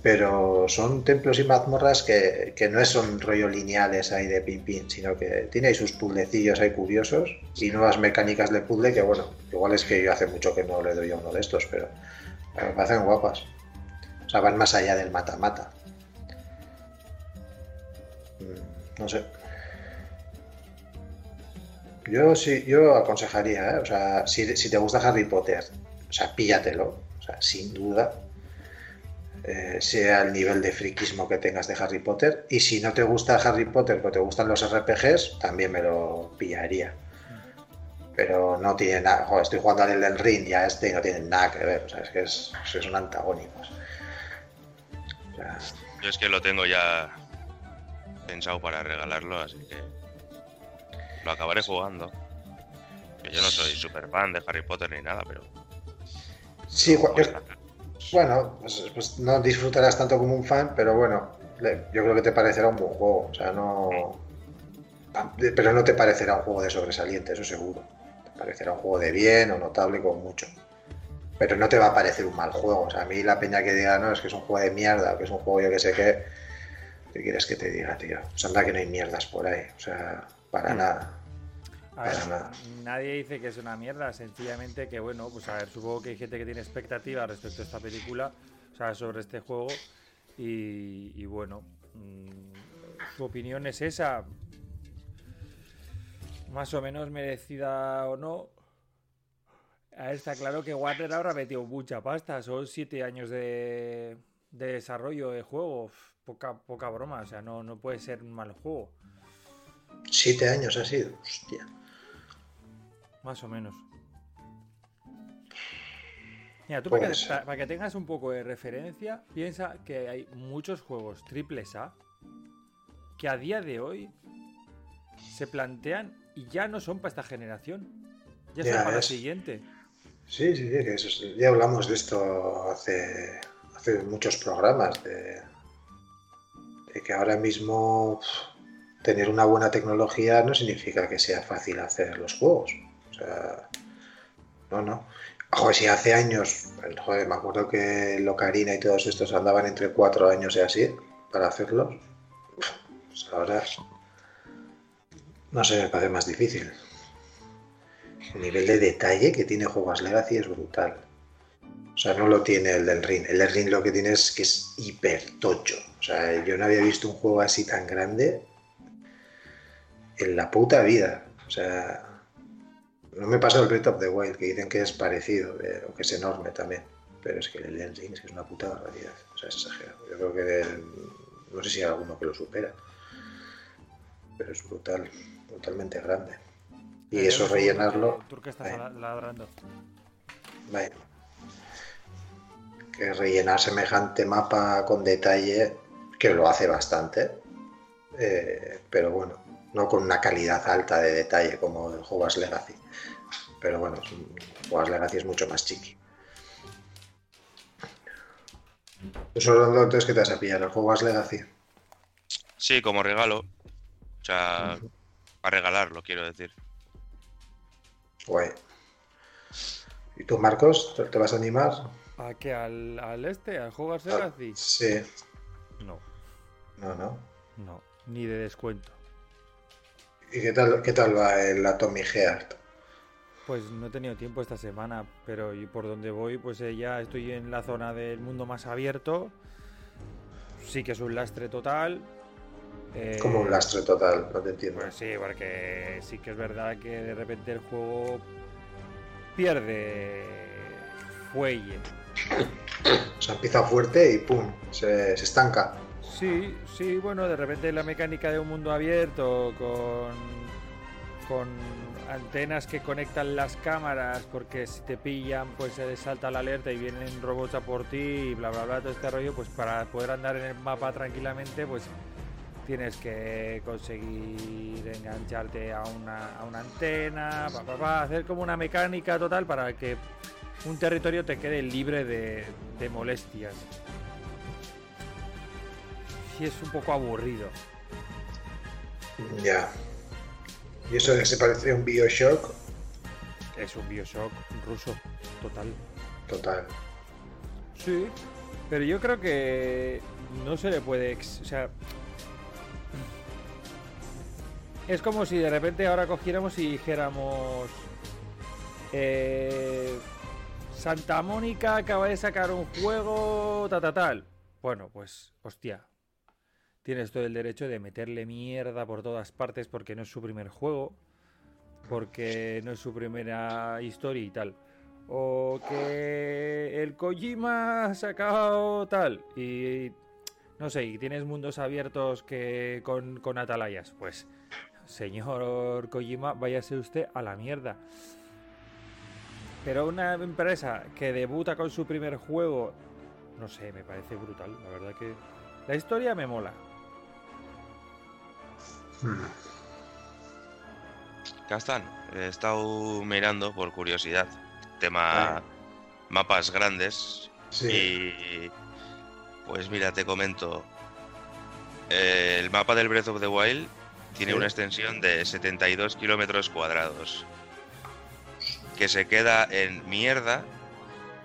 Pero son templos y mazmorras que, que no son rollo lineales ahí de pin pin, sino que tiene ahí sus puzzlecillos ahí curiosos y nuevas mecánicas de puzzle que, bueno, igual es que yo hace mucho que no le doy a uno de estos, pero me parecen guapas. O sea, van más allá del mata-mata. Mm, No sé. Yo sí, yo aconsejaría, ¿eh? O sea, si, si te gusta Harry Potter, o sea, píllatelo, o sea, sin duda. Eh, sea el nivel de friquismo que tengas de Harry Potter. Y si no te gusta Harry Potter, pero te gustan los RPGs, también me lo pillaría. Pero no tiene nada. Estoy jugando al Elden Ring y a este y no tienen nada que ver. O sea, es que es, son antagónicos. O sea, Yo es que lo tengo ya pensado para regalarlo, así que lo acabaré jugando. Que yo no soy super fan de Harry Potter ni nada, pero. sí, bueno, pues, pues no disfrutarás tanto como un fan, pero bueno, yo creo que te parecerá un buen juego. O sea, no. Pero no te parecerá un juego de sobresaliente, eso seguro. Te parecerá un juego de bien o notable con mucho. Pero no te va a parecer un mal juego. O sea, a mí la peña que diga, no, es que es un juego de mierda, o que es un juego yo que sé qué. ¿Qué quieres que te diga, tío? O sea, anda que no hay mierdas por ahí. O sea, para nada. A ver, Para nada. nadie dice que es una mierda, sencillamente que, bueno, pues a ver, supongo que hay gente que tiene expectativas respecto a esta película, o sea, sobre este juego, y, y bueno, mm, su opinión es esa. Más o menos merecida o no. Está claro que Warner ahora metió mucha pasta. Son siete años de, de desarrollo de juego. Poca, poca broma. O sea, no, no puede ser un mal juego. Siete años ha sido. Hostia. Más o menos. Mira, tú para que, Pues- pa- para que tengas un poco de referencia, piensa que hay muchos juegos triples A que a día de hoy se plantean y ya no son para esta generación. Ya son Ya para la es. siguiente. Sí, sí, sí, que eso es- ya hablamos de esto hace, hace muchos programas, de, de que ahora mismo tener una buena tecnología no significa que sea fácil hacer los juegos. O sea, no, no. Joder, si hace años, joder, me acuerdo que el Ocarina y todos estos andaban entre cuatro años y así para hacerlos. Pues ahora, no sé, me parece más difícil. El nivel de detalle que tiene Juegos Legacy es brutal. O sea, no lo tiene el del Ring. El del Ring lo que tiene es que es hiper tocho. O sea, yo no había visto un juego así tan grande en la puta vida. O sea, no me pasa el Breath of the Wild, que dicen que es parecido, eh, o que es enorme también. Pero es que el Elden Ring es una puta barbaridad. O sea, es exagerado. Yo creo que no sé si hay alguno que lo supera. Pero es brutal, brutalmente grande. Y Eh, eso rellenarlo. que el turco está Ahí. la- ladrando. Vaya. Que rellenar semejante mapa con detalle, que lo hace bastante, eh, pero bueno, no con una calidad alta de detalle como el Hogwarts Legacy. Pero bueno, Hogwarts Legacy es mucho más chiqui. ¿Tú solo entonces que te vas a pillar el Hogwarts Legacy? Sí, como regalo. O sea, a regalarlo, quiero decir. Guay. ¿Y tú, Marcos, te te vas a animar? ¿A qué? ¿Al, al este? ¿Al Hogwarts Ah, Legacy? Sí, No, no, no. no. Ni de descuento. ¿Y qué tal, qué tal va el Atomic Heart? Pues no he tenido tiempo esta semana, pero y por donde voy, pues eh, ya estoy en la zona del mundo más abierto. Sí que es un lastre total. Eh, Como un lastre total, no te entiendo. Pues sí, porque sí que es verdad que de repente el juego pierde fuelle. O sea, empieza fuerte y pum, se, se estanca. Sí, sí, bueno, de repente la mecánica de un mundo abierto con, con antenas que conectan las cámaras porque si te pillan pues se salta la alerta y vienen robots a por ti y bla bla bla todo este rollo pues para poder andar en el mapa tranquilamente pues tienes que conseguir engancharte a una, a una antena, pa, pa, pa, hacer como una mecánica total para que un territorio te quede libre de, de molestias. Y es un poco aburrido. Ya. Y eso de que se parece a un Bioshock, Es un Bioshock ruso, total. total. Sí, pero yo creo que no se le puede. ex- O sea. Es como si de repente ahora cogiéramos y dijéramos. eh, Santa Mónica acaba de sacar un juego, ta, ta, tal. Bueno, pues, hostia. Tienes todo el derecho de meterle mierda por todas partes porque no es su primer juego. Porque no es su primera historia y tal. O que el Kojima ha sacado tal. Y no sé, y tienes mundos abiertos que con, con atalayas. Pues, señor Kojima, váyase usted a la mierda. Pero una empresa que debuta con su primer juego, no sé, me parece brutal. La verdad que la historia me mola. Hmm. Castán, he estado mirando por curiosidad. Tema mapas grandes. Sí. Y pues mira, te comento. Eh, el mapa del Breath of the Wild tiene Sí. una extensión de 72 kilómetros cuadrados. Que se queda en mierda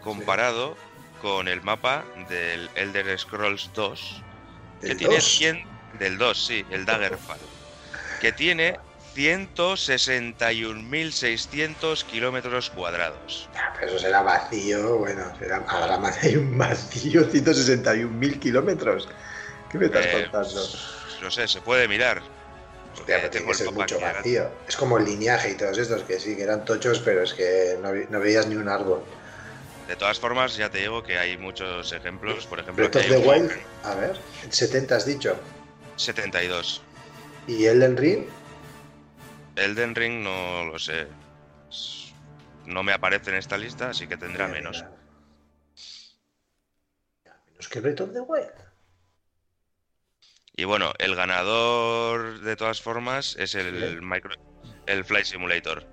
comparado con el mapa del Elder Scrolls 2. Que ¿El tiene 2? 100 del 2, sí, el Daggerfall. Que tiene 161.600 kilómetros cuadrados. Ah, eso será vacío, bueno, será, habrá más, hay un vacío, 161.000 kilómetros. ¿Qué me estás Eh, contando? No sé, se puede mirar. Hostia, pero tiene que ser mucho tío. Es como el lineaje y todos estos que sí, que eran tochos, pero es que no, veías ni un árbol. De todas formas, ya te digo que hay muchos ejemplos. Por ejemplo, Breath of the Wild, a ver, 70 has dicho. que- 72. ¿Y Elden Ring? Elden Ring no lo sé. No me aparece en esta lista, así que tendrá Eh, menos. Menos que Breath of the Wild. Y bueno, el ganador de todas formas es el, Sí. micro, el Flight Simulator.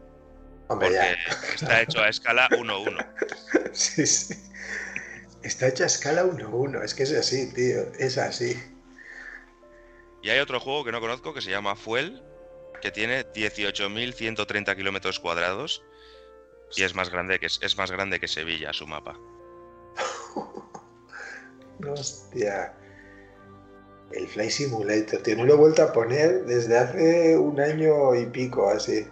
Hombre, Porque ya. está hecho a escala 1-1. Sí, sí. Está hecha a escala 1-1. Es que es así, tío. Es así. Y hay otro juego que no conozco que se llama Fuel, que tiene 18.130 kilómetros cuadrados y es más grande que es más grande que Sevilla su mapa. Hostia. El Fly Simulator, tío. No lo he vuelto a poner desde hace un año y pico, así.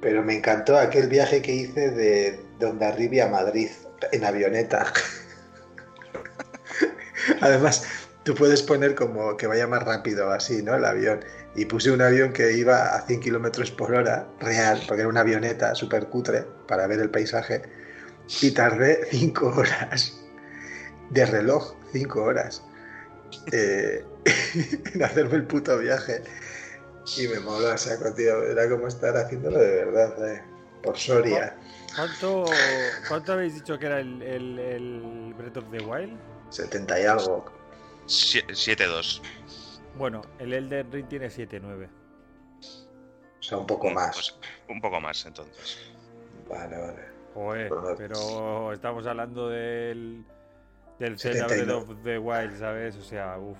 Pero me encantó aquel viaje que hice de Dondarribia a Madrid en avioneta. Además, tú puedes poner como que vaya más rápido así, ¿no? El avión. Y puse un avión que iba a 100 kilómetros por hora, real, porque era una avioneta súper cutre para ver el paisaje. Y tardé 5 horas de reloj, 5 horas, eh, en hacerme el puto viaje. Y me moló a saco, tío. Era como estar haciéndolo de verdad, eh, por Soria. ¿Cuánto, ¿Cuánto habéis dicho que era el, el, el Breath of the Wild? 70 y algo. Sie- 7-2. Bueno, el Elden Ring tiene 7-9. O sea, un poco más. Pues, un poco más, entonces. Vale, vale. Joder, pero estamos hablando del, del Zelda Breath 79. of the Wild, ¿sabes? O sea, uff.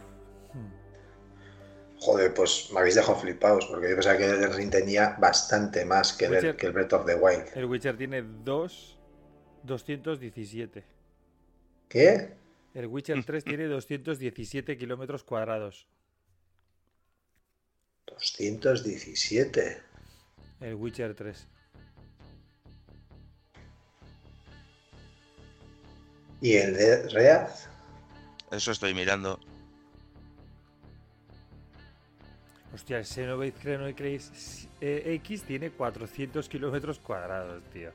Joder, pues me habéis dejado flipados, porque yo pensaba que el Ring tenía bastante más que el, que el Breath of the Wild. El Witcher tiene 2, 217. ¿Qué? El Witcher 3 tiene 217 kilómetros cuadrados. 217. El Witcher 3. ¿Y el de Reaz? Eso estoy mirando. Hostia, el Xenoblade eh, X tiene 400 kilómetros cuadrados, tío.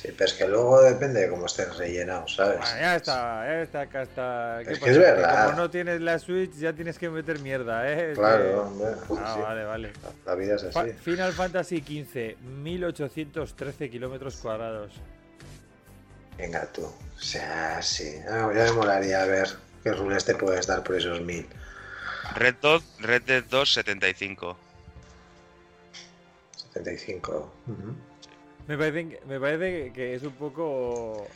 Sí, pero es que luego depende de cómo estés rellenado, ¿sabes? Bueno, ya está, ya está, acá está. ¿Qué Es que es verdad. Como no tienes la Switch, ya tienes que meter mierda, ¿eh? Es Claro, hombre. Ah, sí. vale, vale. La vida es Fa- así. Final Fantasy XV, 1813 kilómetros cuadrados. Venga tú. O sea, sí. Ah, ya me molaría ver qué rules te puedes dar por esos mil. Red Dead, Red Dead 2, 75. 75. Ujú. Me parece, me parece que es un poco.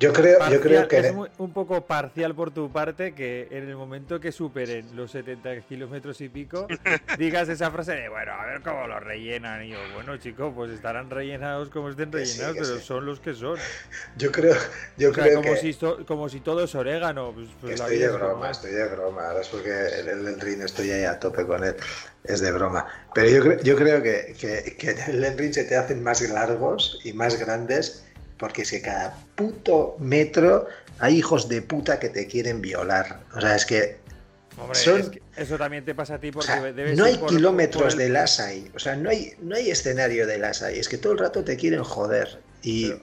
Yo creo, yo parcial- creo que. es muy- un poco parcial por tu parte que en el momento que superen los 70 kilómetros y pico digas esa frase de bueno, a ver cómo lo rellenan. Y yo, bueno, chicos, pues estarán rellenados como estén sí, rellenados, que pero sí. son los que son. Yo creo, yo O sea, creo como, que. si to- como si todo es orégano. Pues, pues la Estoy vida de como broma, es. estoy de broma. Ahora es porque el, el, el Ring estoy ahí a tope con él. Es de broma. Pero yo, creo- yo creo que, que, que en el Ring se te hacen más largos y más grandes porque es que cada puto metro hay hijos de puta que te quieren violar. O sea, es que Hombre, son- es que eso también te pasa a ti o porque sea, debes no hay por- kilómetros por el- de las ahí. O sea, no hay, no hay escenario de las ahí. Es que todo el rato te quieren joder. Y, Pero-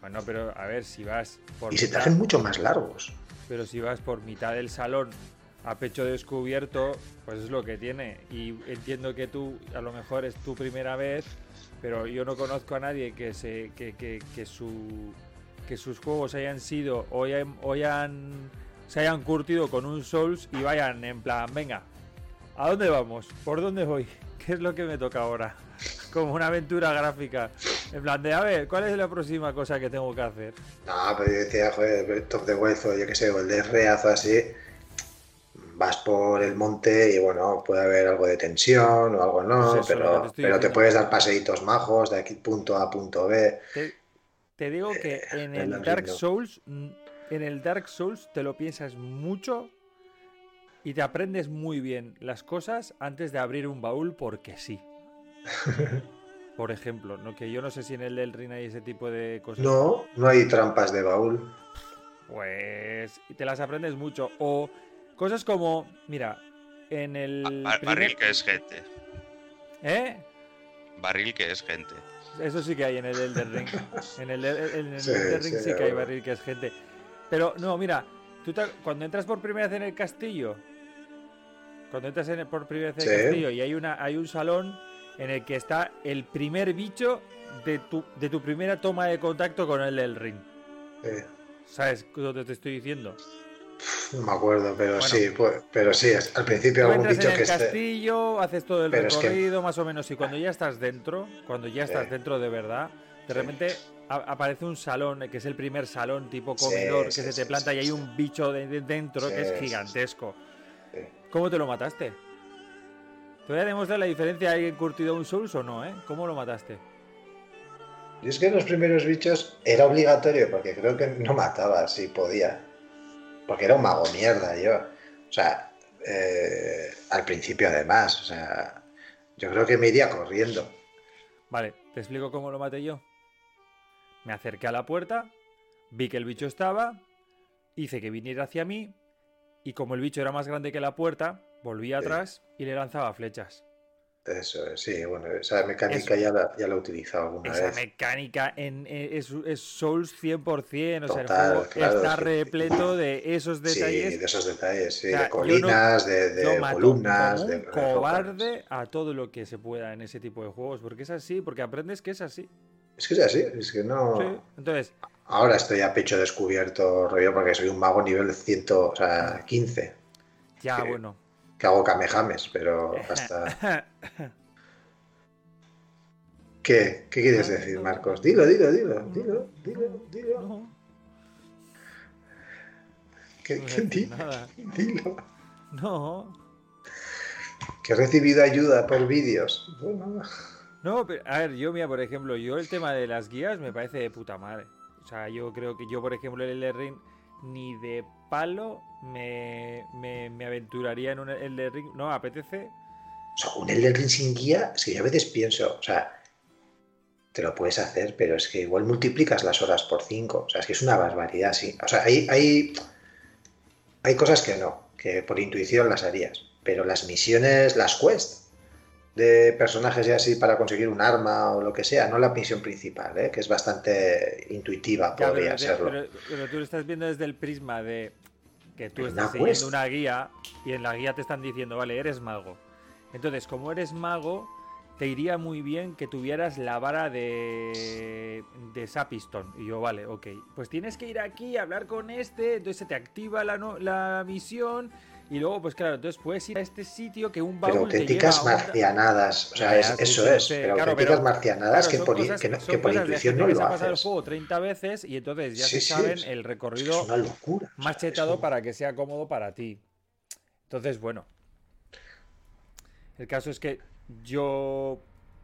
Bueno, pero a ver, si vas por y se te hacen mucho más largos. Pero si vas por mitad del salón a pecho descubierto, pues es lo que tiene. Y entiendo que tú, a lo mejor es tu primera vez, pero yo no conozco a nadie que se que, que, que su que sus juegos hayan sido o hayan, o se hayan curtido con un Souls y vayan en plan, venga, ¿a dónde vamos? ¿Por dónde voy? ¿Qué es lo que me toca ahora? Como una aventura gráfica. En plan de, a ver, ¿cuál es la próxima cosa que tengo que hacer? No, pero yo decía, joder, of the Wild o yo qué sé, o el de Reazo así, vas por el monte y bueno, puede haber algo de tensión o algo no, Pues que te pero, pero te puedes dar paseitos majos de aquí punto A punto B. Te, te digo que en el Dark. Souls, en el Dark Souls te lo piensas mucho y te aprendes muy bien las cosas antes de abrir un baúl porque sí. Por ejemplo, no que yo no sé si en el del Ring hay ese tipo de cosas. No, no hay trampas de baúl. pues te las aprendes mucho. O cosas como, mira, en el. Primer- Barril que es gente. ¿Eh? Barril que es gente. Eso sí que hay en el Elden Ring. En el, en el Sí, Elden Ring sí, sí, que hay barril que es gente. Pero no, mira, tú te- cuando entras por primera vez en el castillo, cuando entras en el- por primera vez en el Sí. castillo y hay una hay un salón en el que está el primer bicho de tu, de tu primera toma de contacto con el del ring. ¿Sabes dónde te estoy diciendo? No me acuerdo, pero Bueno. sí, pues, pero sí, al principio algún bicho en que el esté. castillo, haces todo el Pero es que- recorrido más o menos y cuando ya estás dentro, cuando ya estás Sí. dentro de verdad, de repente aparece un salón eh, que es el primer salón tipo Sí, comedor que se te planta y hay un bicho de, de dentro que es gigantesco. ¿Cómo te lo mataste? ¿Te voy a demostrar la diferencia de alguien curtido un Souls o no, eh? ¿Cómo lo mataste? Y es que en los primeros bichos era obligatorio, porque creo que no mataba si podía. Porque era un mago mierda yo. O sea, eh, al principio además. O sea, yo creo que me iría corriendo. Vale, te explico cómo lo maté yo. Me acerqué a la puerta, vi que el bicho estaba, hice que viniera hacia mí y como el bicho era más grande que la puerta, volví atrás y le lanzaba flechas. Eso es, sí, bueno, esa mecánica ya la, ya la he utilizado alguna Esa vez. mecánica en, es, es Souls 100%, o sea, Total, el juego claro, está es que- repleto de esos Sí, detalles. de esos detalles, sí, O sea, de yo no- colinas, de, de columnas, como un de cobarde a todo lo que se pueda en ese tipo de juegos, porque es así, porque aprendes que es así. Es que es así, es que no. Sí. Entonces, Ahora estoy a pecho descubierto, rollo, porque soy un mago nivel 100, o sea, 15. ya Sí. bueno. Que hago kamehames, pero hasta. ¿Qué? ¿Qué quieres decir, Marcos? Dilo, dilo, dilo, dilo, dilo, dilo. ¿Qué, qué- di- dilo. No, Que he recibido ayuda por vídeos. Bueno, no, pero a ver, yo, mira, por ejemplo, yo el tema de las guías me parece de puta madre. O sea, yo creo que yo, por ejemplo, el Ring ni de palo me, me, aventuraría en un Elden Ring. No, apetece. o sea, un Elden Ring sin guía, es que yo a veces pienso, o sea, te lo puedes hacer, pero es que igual multiplicas las horas por 5. O sea, es que es una barbaridad, sí. O sea, hay, hay, hay cosas que no, que por intuición las harías. Pero las misiones, las quests de personajes y así para conseguir un arma o lo que sea, no la misión principal, ¿eh? que es bastante intuitiva, podría pero, serlo. pero- pero tú lo estás viendo desde el prisma de que tú Pero estás siguiendo quest. una guía y en la guía te están diciendo, vale, eres mago. Entonces, como eres mago, te iría muy bien que tuvieras la vara de, de Sapiston. Y yo, vale, ok. Pues tienes que ir aquí a hablar con este, entonces se te activa la, no- la misión. Y luego, pues claro, entonces puedes ir a este sitio que un Pero baúl te auténticas lleva un- marcianadas, o sea, es- sí, eso sí, es, sí, pero claro, auténticas pero- marcianadas Claro, que por, cosas- que no- que por intuición no lo se ha pasado el haces. juego 30 veces y entonces ya se saben es- el Es, recorrido una locura. o sea, más es chetado un- para que sea cómodo para ti. Entonces, bueno. El caso es que yo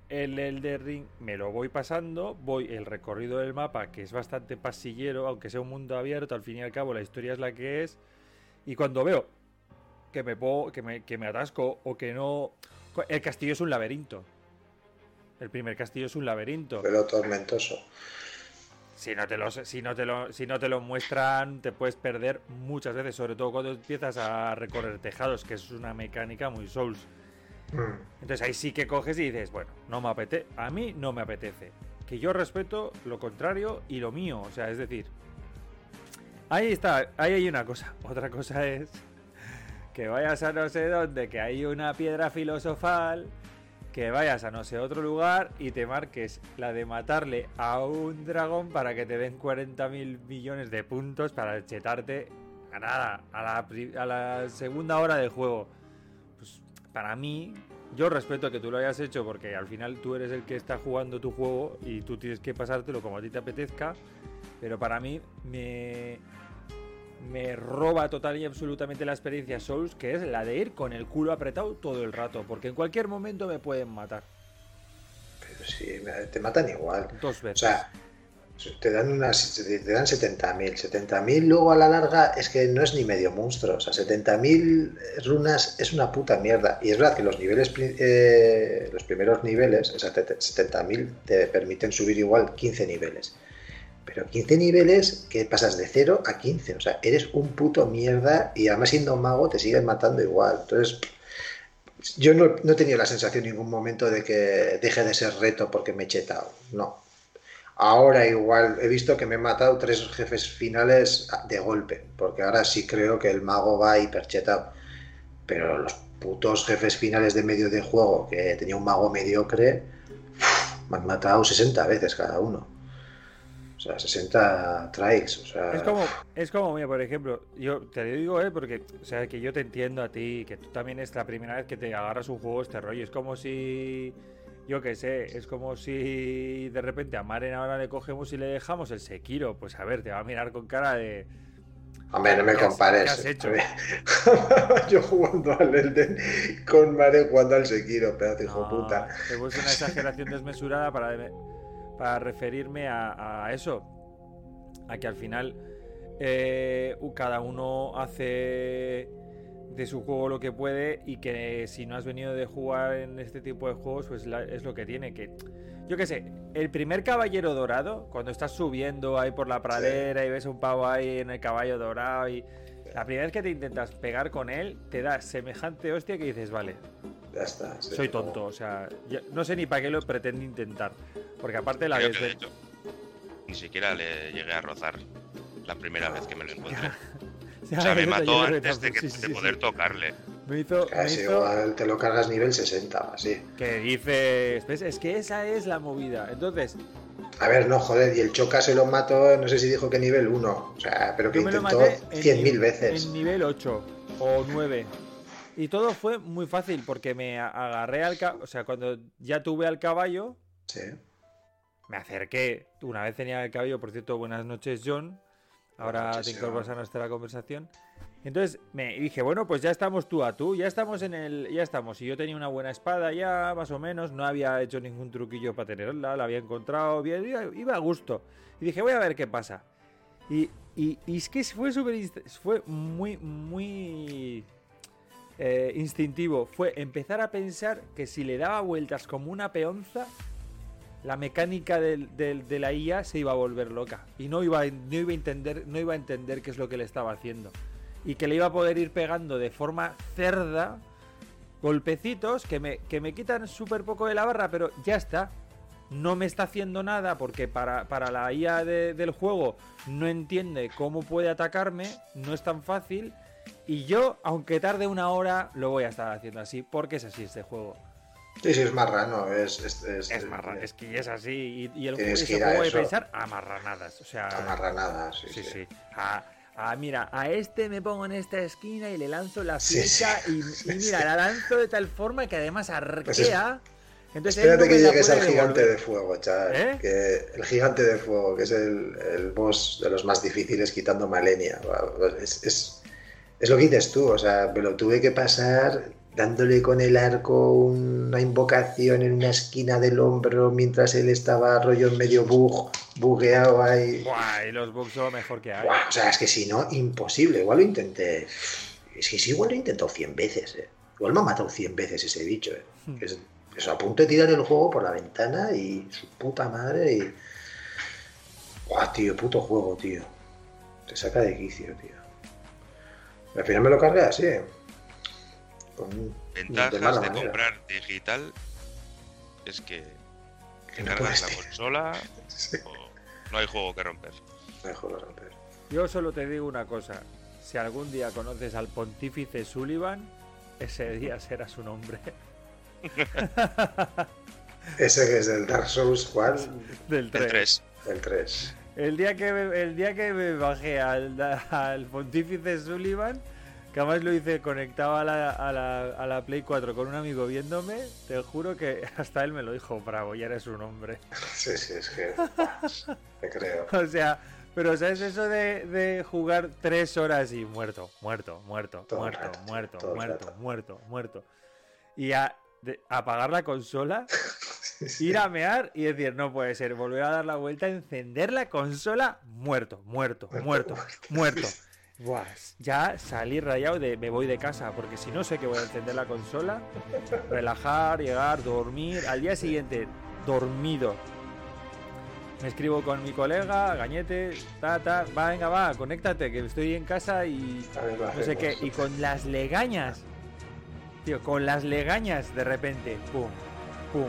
el Elden Ring me lo voy pasando, voy el recorrido del mapa, que es bastante pasillero, aunque sea un mundo abierto, al fin y al cabo la historia es la que es. Y cuando veo que me puedo, que me, que me atasco o que no. El castillo es un laberinto. El primer castillo es un laberinto. Pero tormentoso. Si no, te lo, si, no te lo, si no te lo muestran, te puedes perder muchas veces, sobre todo cuando empiezas a recorrer tejados, que es una mecánica muy Souls. Mm. Entonces ahí sí que coges y dices, bueno, no me apetece, a mí no me apetece. Que yo respeto lo contrario y lo mío, o sea, es decir, ahí está, ahí hay una cosa. Otra cosa es que vayas a no sé dónde, que hay una piedra filosofal, que vayas a no sé otro lugar y te marques la de matarle a un dragón para que te den 40 mil millones de puntos para chetarte a la, a la segunda hora del juego. Pues para mí, yo respeto que tú lo hayas hecho porque al final tú eres el que está jugando tu juego y tú tienes que pasártelo como a ti te apetezca, pero para mí me, me roba total y absolutamente la experiencia Souls, que es la de ir con el culo apretado todo el rato, porque en cualquier momento me pueden matar. Pero sí, te matan igual. Dos O veces. sea, te dan unas, te dan 70.000. 70.000 luego a la larga es que no es ni medio monstruo. O sea, 70.000 runas es una puta mierda. Y es verdad que los niveles, eh, los primeros niveles, o sea, te- te- 70.000 te permiten subir igual 15 niveles. Pero 15 niveles que pasas de 0 a 15. O sea, eres un puto mierda y además siendo un mago te siguen matando igual. Entonces, yo no, no he tenido la sensación en ningún momento de que deje de ser reto porque me he chetado. No. Ahora igual he visto que me he matado tres jefes finales de golpe, porque ahora sí creo que el mago va hiperchetado. Pero los putos jefes finales de medio de juego, que tenía un mago mediocre, me han matado 60 veces cada uno. O sea, 60 tries. O sea... Es como, es como, mira, por ejemplo, yo te lo digo, ¿eh? Porque, o sea, que yo te entiendo a ti, que tú también es la primera vez que te agarras un juego este rollo. Es como si, yo qué sé, es como si de repente a Maren ahora le cogemos y le dejamos el Sekiro. Pues a ver, te va a mirar con cara de... Hombre, no me ¿Qué has- compares. qué has hecho? Yo jugando al Elden con Mare jugando al Sekiro, pedazo de hijo No, puta. Te una exageración desmesurada para, para referirme a, a eso. A que al final eh, cada uno hace de su juego lo que puede y que si no has venido de jugar en este tipo de juegos, pues la- es lo que tiene. Que yo qué sé, el primer caballero dorado, cuando estás subiendo ahí por la pradera y ves un pavo ahí en el caballo dorado y la primera vez que te intentas pegar con él, te da semejante hostia que dices, vale, Ya está. sí. soy tonto, o sea, no sé ni para qué lo pretendo intentar. Porque aparte la Creo vez que de hecho, ni siquiera le llegué a rozar la primera vez que me lo encontré. Ya, O sea, me mató antes de, que, sí, sí, de sí. poder tocarle. Me hizo, me Casi hizo igual te lo cargas nivel 60, así. que dices, ¿ves? Es que esa es la movida. Entonces, A ver, no, joder, y el Choca se lo mató, no sé si dijo que nivel 1, o sea, pero que me intentó maté en 100.000 ni- veces. En nivel 8 o 9. Y todo fue muy fácil porque me agarré al caballo, o sea, cuando ya tuve al caballo, Sí. me acerqué. Una vez tenía el caballo, por cierto, buenas noches, John. Ahora noches, te incorporas a nuestra conversación. Entonces me dije, bueno, pues ya estamos tú a tú, ya estamos en el. Ya estamos. Y yo tenía una buena espada ya, más o menos. No había hecho ningún truquillo para tenerla, la había encontrado bien, iba, a gusto. Y dije, voy a ver qué pasa. Y, y- y es que fue súper. Fue muy, muy. Eh, instintivo. Fue empezar a pensar que si le daba vueltas como una peonza, la mecánica del- de la IA se iba a volver loca y no iba, no iba a entender no iba a entender qué es lo que le estaba haciendo y que le iba a poder ir pegando de forma cerda golpecitos que me, que me quitan súper poco de la barra pero ya está no me está haciendo nada porque para, para la IA de- del juego no entiende cómo puede atacarme no es tan fácil y yo aunque tarde una hora lo voy a estar haciendo así porque es así este juego Sí, sí, es marrano, es... Es, es, es marra, es que es así. Y, y el a juego de pensar a marranadas. O sea, amarranada, sí, sí, sí. sí. A, a, mira, a este me pongo en esta esquina y le lanzo la flecha sí. y, Sí, y mira, la lanzo de tal forma que además Pues es- arquea. Entonces Espérate no que llegues al gigante de fuego, chaval. ¿Eh? Que el gigante de fuego, que es el, el boss de los más difíciles quitando Malenia. Es, es, es lo que dices tú, o sea, me lo tuve que pasar dándole con el arco una invocación en una esquina del hombro mientras él estaba rollo en medio bug, bugueado ahí. Buah, y los bugs son lo mejor que hay. Buah, o sea, es que si no, imposible. Igual lo intenté. Es que sí, igual lo he intentado 100 veces. eh. Igual me ha matado 100 veces ese bicho. eh. Hmm. Es, es a punto de tirar el juego por la ventana y su puta madre. Y... Buah, tío, puto juego, tío. Te saca de quicio, tío. Al final me lo cargué así. Con, Ventajas de comprar digital es que Que te no cargas la consola Sí, o no hay juego que romper. mejor lo romper. Yo solo te digo una cosa. Si algún día conoces al pontífice Sullivan, ese día será su nombre. Ese que es del Dark Souls, ¿cuál? Del El 3. 3. El 3. El día que me, el día que me bajé al, al pontífice Sullivan, que además lo hice conectado a la, a, la, a la Play 4 con un amigo viéndome, te juro que hasta él me lo dijo, bravo, ya eres un hombre. Sí, sí, es que. Te creo. O sea, pero ¿sabes eso de, de jugar tres horas y muerto, muerto, muerto, Todo muerto, rato, muerto, muerto, muerto, muerto? Y a, de- apagar la consola. ir a mear y decir, no puede ser, volver a dar la vuelta, encender la consola, muerto, muerto, muerto, muerto. Buah, ya salí rayado de me voy de casa, porque si no sé que voy a encender la consola, relajar, llegar, dormir, al día siguiente, dormido. me escribo con mi colega, Gañete, ta, ta, va, venga, va, conéctate, que estoy en casa y no sé qué. Y con las legañas, tío, con las legañas de repente, pum, pum,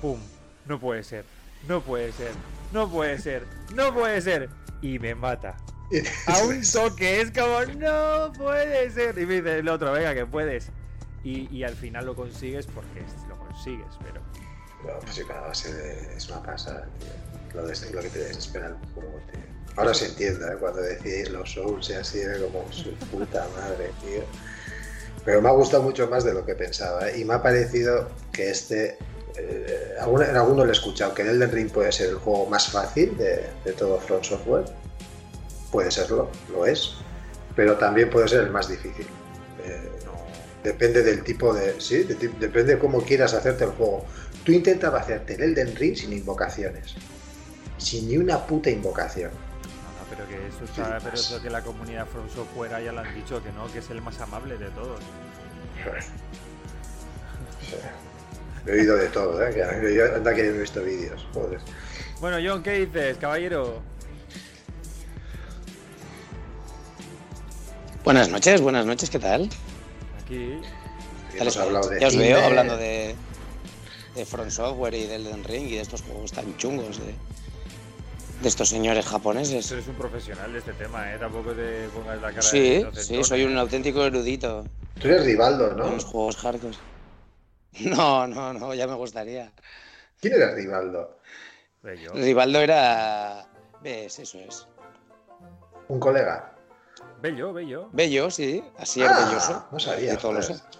pum, no puede ser, no puede ser, no puede ser, no puede ser. Y me mata. A un toque, es como, no puede ser. Y me dice el otro, venga, que puedes. Y, y al final lo consigues porque lo consigues, pero. No, pues sí, cada base es una pasada, tío. Lo, de, lo que te desespera el juego, tío. Ahora se entiende, ¿eh? cuando decís los Souls y así, era como su puta madre, tío. Pero me ha gustado mucho más de lo que pensaba, ¿eh? Y me ha parecido que este. Eh, en alguno lo he escuchado, que el Elden Ring puede ser el juego más fácil de, de todo Front Software. Puede serlo, lo es. Pero también puede ser el más difícil. Eh, no- depende del tipo de. Sí, de depende de cómo quieras hacerte el juego. Tú intentabas hacerte el Elden Ring sin invocaciones. Sin ni una puta invocación. No, no, pero que eso está, pero eso que la comunidad From Software ya lo han dicho que no, que es el más amable de todos. He oído de todo, ¿eh? Que, anda que he visto vídeos. Joder. Bueno, John, ¿qué dices, caballero? Buenas noches, buenas noches, ¿qué tal? Aquí. ¿Qué Hemos tal hablado de ya os cine, veo hablando de, de Front Software y del Elden Ring y de estos juegos tan chungos de, de estos señores japoneses. Tú eres un profesional de este tema, ¿eh? Tampoco te pongas la cara de Sí, inocentón, sí, soy un ¿eh? auténtico erudito Tú eres Rivaldo, en ¿no? los juegos hardcore. No, no, no, ya me gustaría. ¿Quién era Rivaldo? Bello. Rivaldo era... ¿Ves? Eso es. ¿Un colega? Bello, bello. Bello, sí, así es Ah, belloso. No sabía.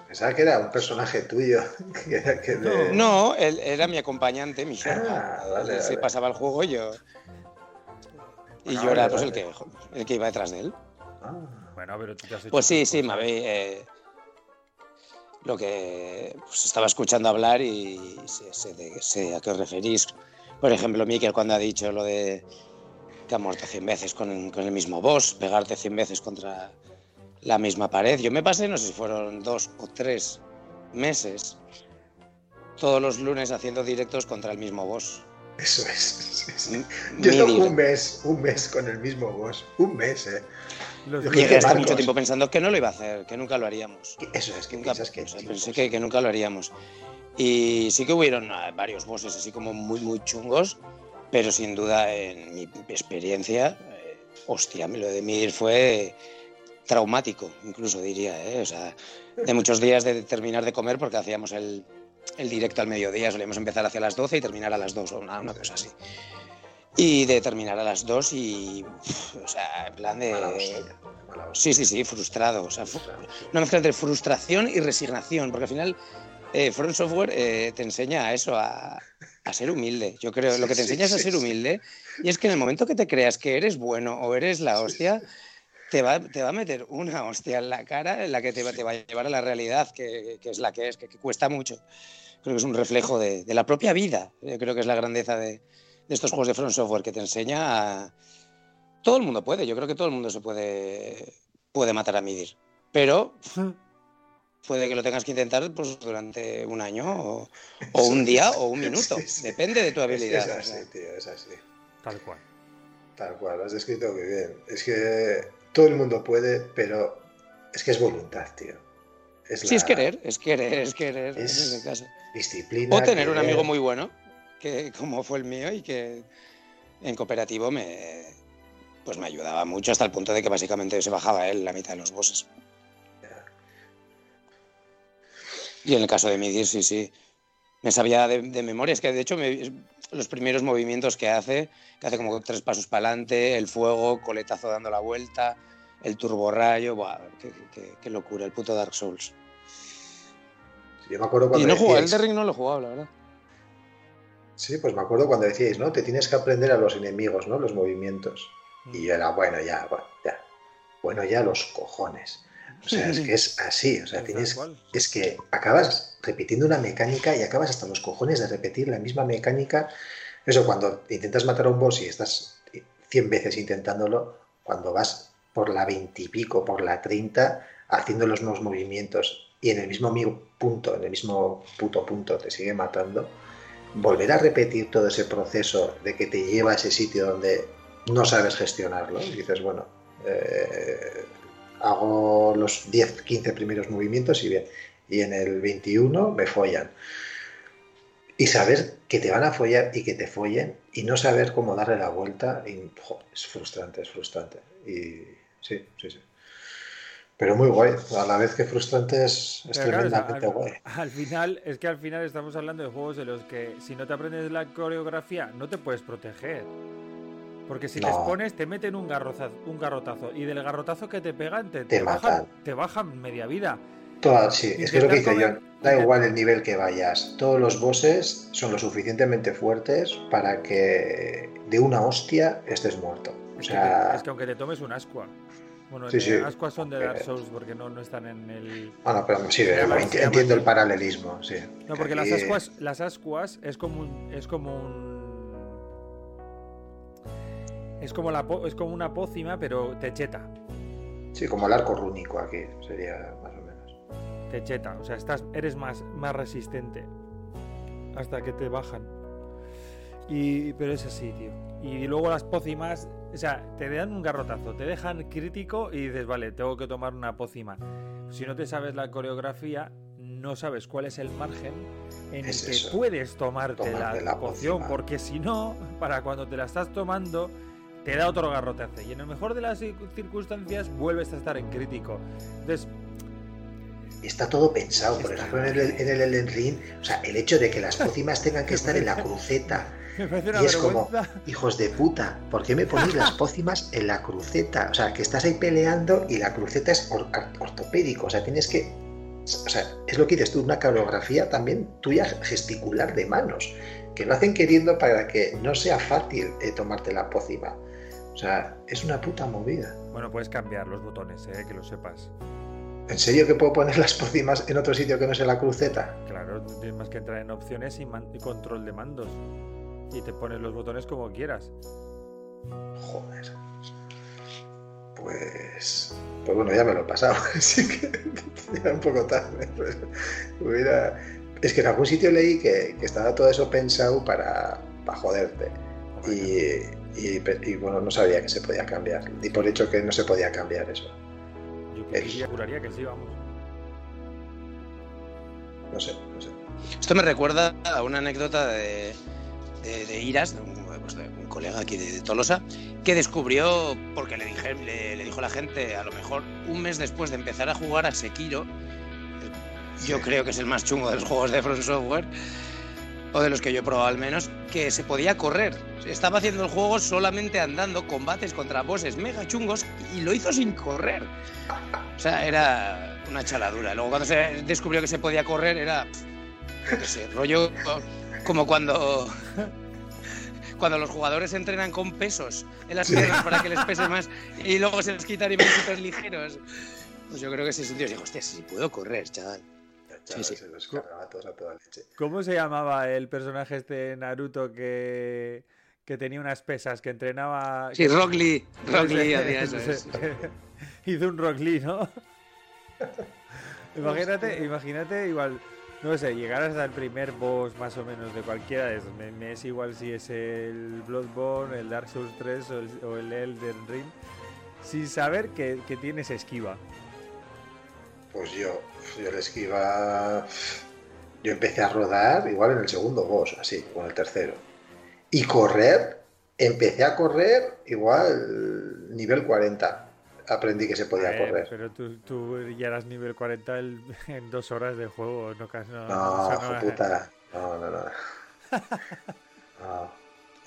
Pensaba que era un personaje tuyo. que era que de- No, él era mi acompañante, mi. Ah, vale, se vale. pasaba el juego y yo... Y Ah, yo era vale, pues, el, que, el que iba detrás de él. Ah, Bueno, pero tú te has hecho Pues sí, sí, me habéis. eh, lo que pues, estaba escuchando hablar y sé, sé de- sé a qué os referís. Por ejemplo, Mikel cuando ha dicho lo de que ha muerto 100 veces con, con el mismo boss, pegarte 100 veces contra la misma pared. Yo me pasé, no sé si fueron dos o tres meses, todos los lunes haciendo directos contra el mismo boss. eso es. sí, sí. Yo estuve un mes, un mes con el mismo boss. Un mes, ¿eh? Los Yo Marcos. mucho tiempo pensando que no lo iba a hacer, que nunca lo haríamos. Eso es que Nunca- piensas que. o sea, tío, pensé que, que nunca lo haríamos. Y sí que hubieron ah, varios bosses así como muy, muy chungos, pero sin duda en mi experiencia, eh, hostia, lo de Mir fue traumático, incluso diría, ¿eh? O sea, de muchos días de terminar de comer porque hacíamos el, el directo al mediodía, solíamos empezar hacia las 12 y terminar a las 2 o una, una cosa así. Y de terminar a las 2 y, o sea, en plan de... Mala hostia, mala hostia. Sí, sí, sí, frustrado. O sea, fu- una mezcla entre frustración y resignación, porque al final eh, Front Software eh, te enseña a eso, a, a ser humilde. Yo creo, lo que te Sí, sí, enseña es a sí, ser sí. humilde, y es que en el momento que te creas que eres bueno o eres la hostia, te va, te va a meter una hostia en la cara en la que te va, te va a llevar a la realidad, que, que es la que es, que, que cuesta mucho. Creo que es un reflejo de, de la propia vida. Yo creo que es la grandeza de, de estos juegos de Front Software, que te enseña a... Todo el mundo puede, yo creo que todo el mundo se puede, puede matar a Midir. Pero puede que lo tengas que intentar pues, durante un año o, o un día o un minuto. Sí, sí. Depende de tu habilidad. es o así, sea. tío, es así. Tal cual. Tal cual, lo has descrito muy bien. Es que todo el mundo puede, pero es que es voluntad, tío. Es Sí, la es querer, es querer, es querer. Es- en ese caso. disciplina. O tener un amigo muy bueno, que como fue el mío y que en cooperativo me, pues me ayudaba mucho hasta el punto de que básicamente se bajaba él la mitad de los bosses. Y en el caso de Midir, sí, sí. Me sabía de, de memoria. Es que de hecho me- los primeros movimientos que hace, que hace como tres pasos para adelante, el fuego, coletazo dando la vuelta, el turborrayo, buah, qué, qué- qué locura, el puto Dark Souls. Yo me acuerdo Y cuando no jugaba, el decíais- de Ring no lo he jugado, la verdad. Sí, pues me acuerdo cuando decíais, ¿no? Te tienes que aprender a los enemigos, ¿no? Los movimientos. Mm. Y yo era, bueno, ya, bueno, ya. Bueno, ya los cojones. O sea, es que es así. O sea, tienes. Es que acabas repitiendo una mecánica y acabas hasta los cojones de repetir la misma mecánica. Eso, cuando intentas matar a un boss y estás 100 veces intentándolo, cuando vas por la 20 y pico, por la 30, haciendo los nuevos movimientos y en el mismo mi- punto, en el mismo puto punto te sigue matando, volver a repetir todo ese proceso de que te lleva a ese sitio donde no sabes gestionarlo. Y dices, bueno, eh, hago los 10, 15 primeros movimientos y bien. Y en el 21 me follan. Y saber que te van a follar y que te follen y no saber cómo darle la vuelta es frustrante, es frustrante. Y sí, sí, sí. Pero muy guay, a la vez que frustrante es, tremendamente guay. Al final, es que al final estamos hablando de juegos de los que si no te aprendes la coreografía no te puedes proteger. Porque si te expones, te meten un, garrotazo, un garrotazo. Y del garrotazo que te pegan, te, te, bajan, te bajan media vida. sí, es que es lo que dice yo. Da igual el nivel que vayas. Todos los bosses son lo suficientemente fuertes para que de una hostia estés muerto. O sea... es que aunque te tomes un ascua. Bueno, sí, sí. Ascuas son de Dark Souls porque no, no están en el. Bueno, pero sí, entiendo el paralelismo, sí. No, porque las ascuas, las ascuas es como un, es como un es como, la es como una pócima, pero techeta. Sí, como el arco rúnico aquí, sería más o menos. Techeta, o sea, estás, eres más, más resistente hasta que te bajan. Y, pero es así, tío. Y luego las pócimas, o sea, te dan un garrotazo, te dejan crítico y dices, vale, tengo que tomar una pócima. Si no te sabes la coreografía, no sabes cuál es el margen en el que puedes tomarte, la, poción, porque si no, para cuando te la estás tomando, te da otro garrotazo. Y en el mejor de las circunstancias vuelves a estar en crítico. Entonces. Está todo pensado, por ejemplo, en el, en el Elden Ring, o sea, el hecho de que las pócimas tengan que estar en la cruceta. Y es como, hijos de puta, ¿por qué me ponéis las pócimas en la cruceta? O sea, que estás ahí peleando y la cruceta es ortopédico, o sea, tienes que o sea, es lo que dices tú, una coreografía también tuya gesticular de manos, que lo hacen queriendo para que no sea fácil eh, tomarte la pócima. O sea, es una puta movida. Bueno, puedes cambiar los botones, eh, que lo sepas. ¿En serio que puedo poner las pócimas en otro sitio que no sea la cruceta? Claro, tienes más que entrar en opciones y, control de mandos. Y te pones los botones como quieras. Joder. Pues. Pues bueno, ya me lo he pasado. Así que ya un poco tarde. Es que en algún sitio leí que, estaba todo eso pensado para, para joderte. Y, y, bueno, no sabía que se podía cambiar. Di por hecho que no se podía cambiar eso. Yo juraría que sí, vamos. No sé, no sé. Esto me recuerda a una anécdota de, de, Iras, pues de un, colega aquí de, Tolosa, que descubrió, porque le, dije, le, dijo la gente, a lo mejor un mes después de empezar a jugar a Sekiro, yo creo que es el más chungo de los juegos de Front Software, o de los que yo he probado al menos, que se podía correr. Estaba haciendo el juego solamente andando, combates contra bosses mega chungos y lo hizo sin correr. O sea, era una chaladura. Luego cuando se descubrió que se podía correr era, no sé, rollo como cuando cuando los jugadores entrenan con pesos en las piernas para que les pese más y luego se les quitan y ven súper ligeros. Pues yo creo que ese sentido dijo, hostia, si puedo correr, chaval. ¿Cómo se llamaba el personaje este Naruto que, que tenía unas pesas, que entrenaba... Sí, Rock Lee. Rock Lee Hizo un Rock Lee, ¿no? imagínate, imagínate igual, no sé, llegar hasta el primer boss más o menos de cualquiera de esos. Me, es igual si es el Bloodborne, el Dark Souls 3 o el, o el Elden Ring, sin saber que, que tienes esquiva. Pues yo, yo la esquiva. Yo empecé a rodar igual en el segundo boss, así, o en el tercero. Y correr, empecé a correr igual nivel 40. Aprendí que se podía correr. Pero tú, ya eras nivel 40 en dos horas de juego, no No, no, no, puta. no, no. no. no.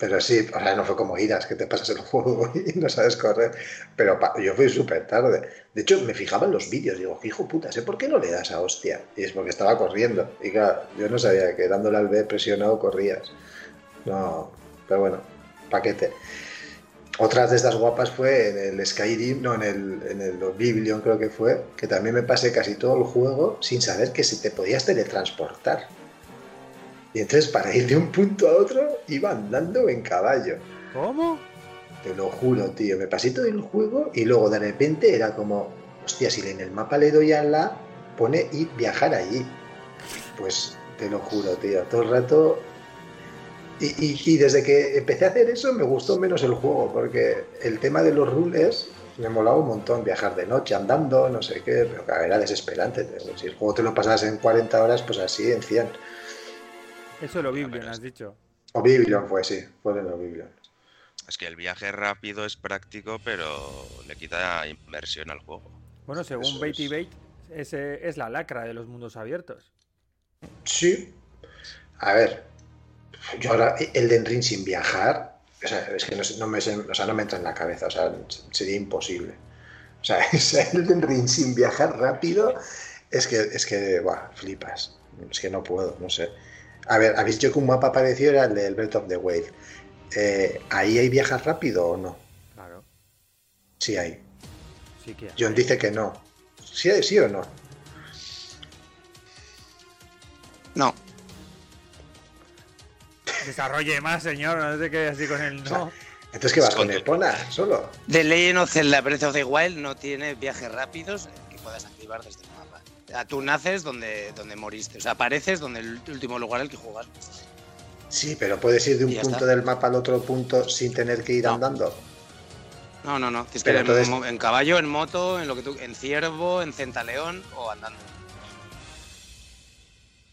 Pero sí, o sea, no fue como iras, que te pasas el juego y no sabes correr. Pero yo fui súper tarde. De hecho, me fijaba en los vídeos. Digo, hijo puta, ¿sé por qué no le das a hostia? Y es porque estaba corriendo. Y claro, yo no sabía que dándole al B presionado corrías. No, pero bueno, paquete. Otras de estas guapas fue en el Skyrim, no, en el, en el Oblivion creo que fue, que también me pasé casi todo el juego sin saber que se te podías teletransportar. Y entonces para ir de un punto a otro iba andando en caballo. ¿Cómo? Te lo juro, tío. Me pasé todo el juego y luego de repente era como, hostia, si en el mapa le doy a la, pone ir viajar allí. Pues te lo juro, tío. Todo el rato Y, y- y desde que empecé a hacer eso me gustó menos el juego, porque el tema de los rules me molaba un montón, viajar de noche andando, no sé qué, pero claro, era desesperante. Si el juego te lo pasas en 40 horas, pues así en 100. Eso lo Ya Biblion, has dicho. Oblivion fue, sí, fue en Oblivion. Es que el viaje rápido es práctico, pero le quita inversión al juego. Bueno, según Eso Bait y es. Bait, ese es la lacra de los mundos abiertos. Sí. A ver, yo ahora Elden Ring sin viajar, o sea, es que no, sé- no me, sé- o sea, no me entra en la cabeza, o sea, sería imposible. O sea, Elden Ring sin viajar rápido, es que, es que, buah, flipas. Es que no puedo, no sé. A ver, ¿habéis dicho que un mapa parecido era el del Breath of the Wild? Eh, ¿Ahí hay viajar rápido o no? Claro, Sí hay. sí que hay. John dice que no. ¿Sí, hay- sí o no? No, Desarrolle más, señor, no se quede así con el no. Entonces, ¿qué vas con. Epona solo? The Legend of Zelda Breath of the Wild no tiene viajes rápidos que puedas activar desde el mapa. O sea, tú naces donde, donde moriste, o sea, apareces donde el último lugar al que jugas. Sí, pero puedes ir de un punto está. del mapa al otro punto sin tener que ir No. andando. No, no, no. Tienes que ir en entonces- en, caballo, en moto, en lo que tú, en ciervo, en centaleón o andando.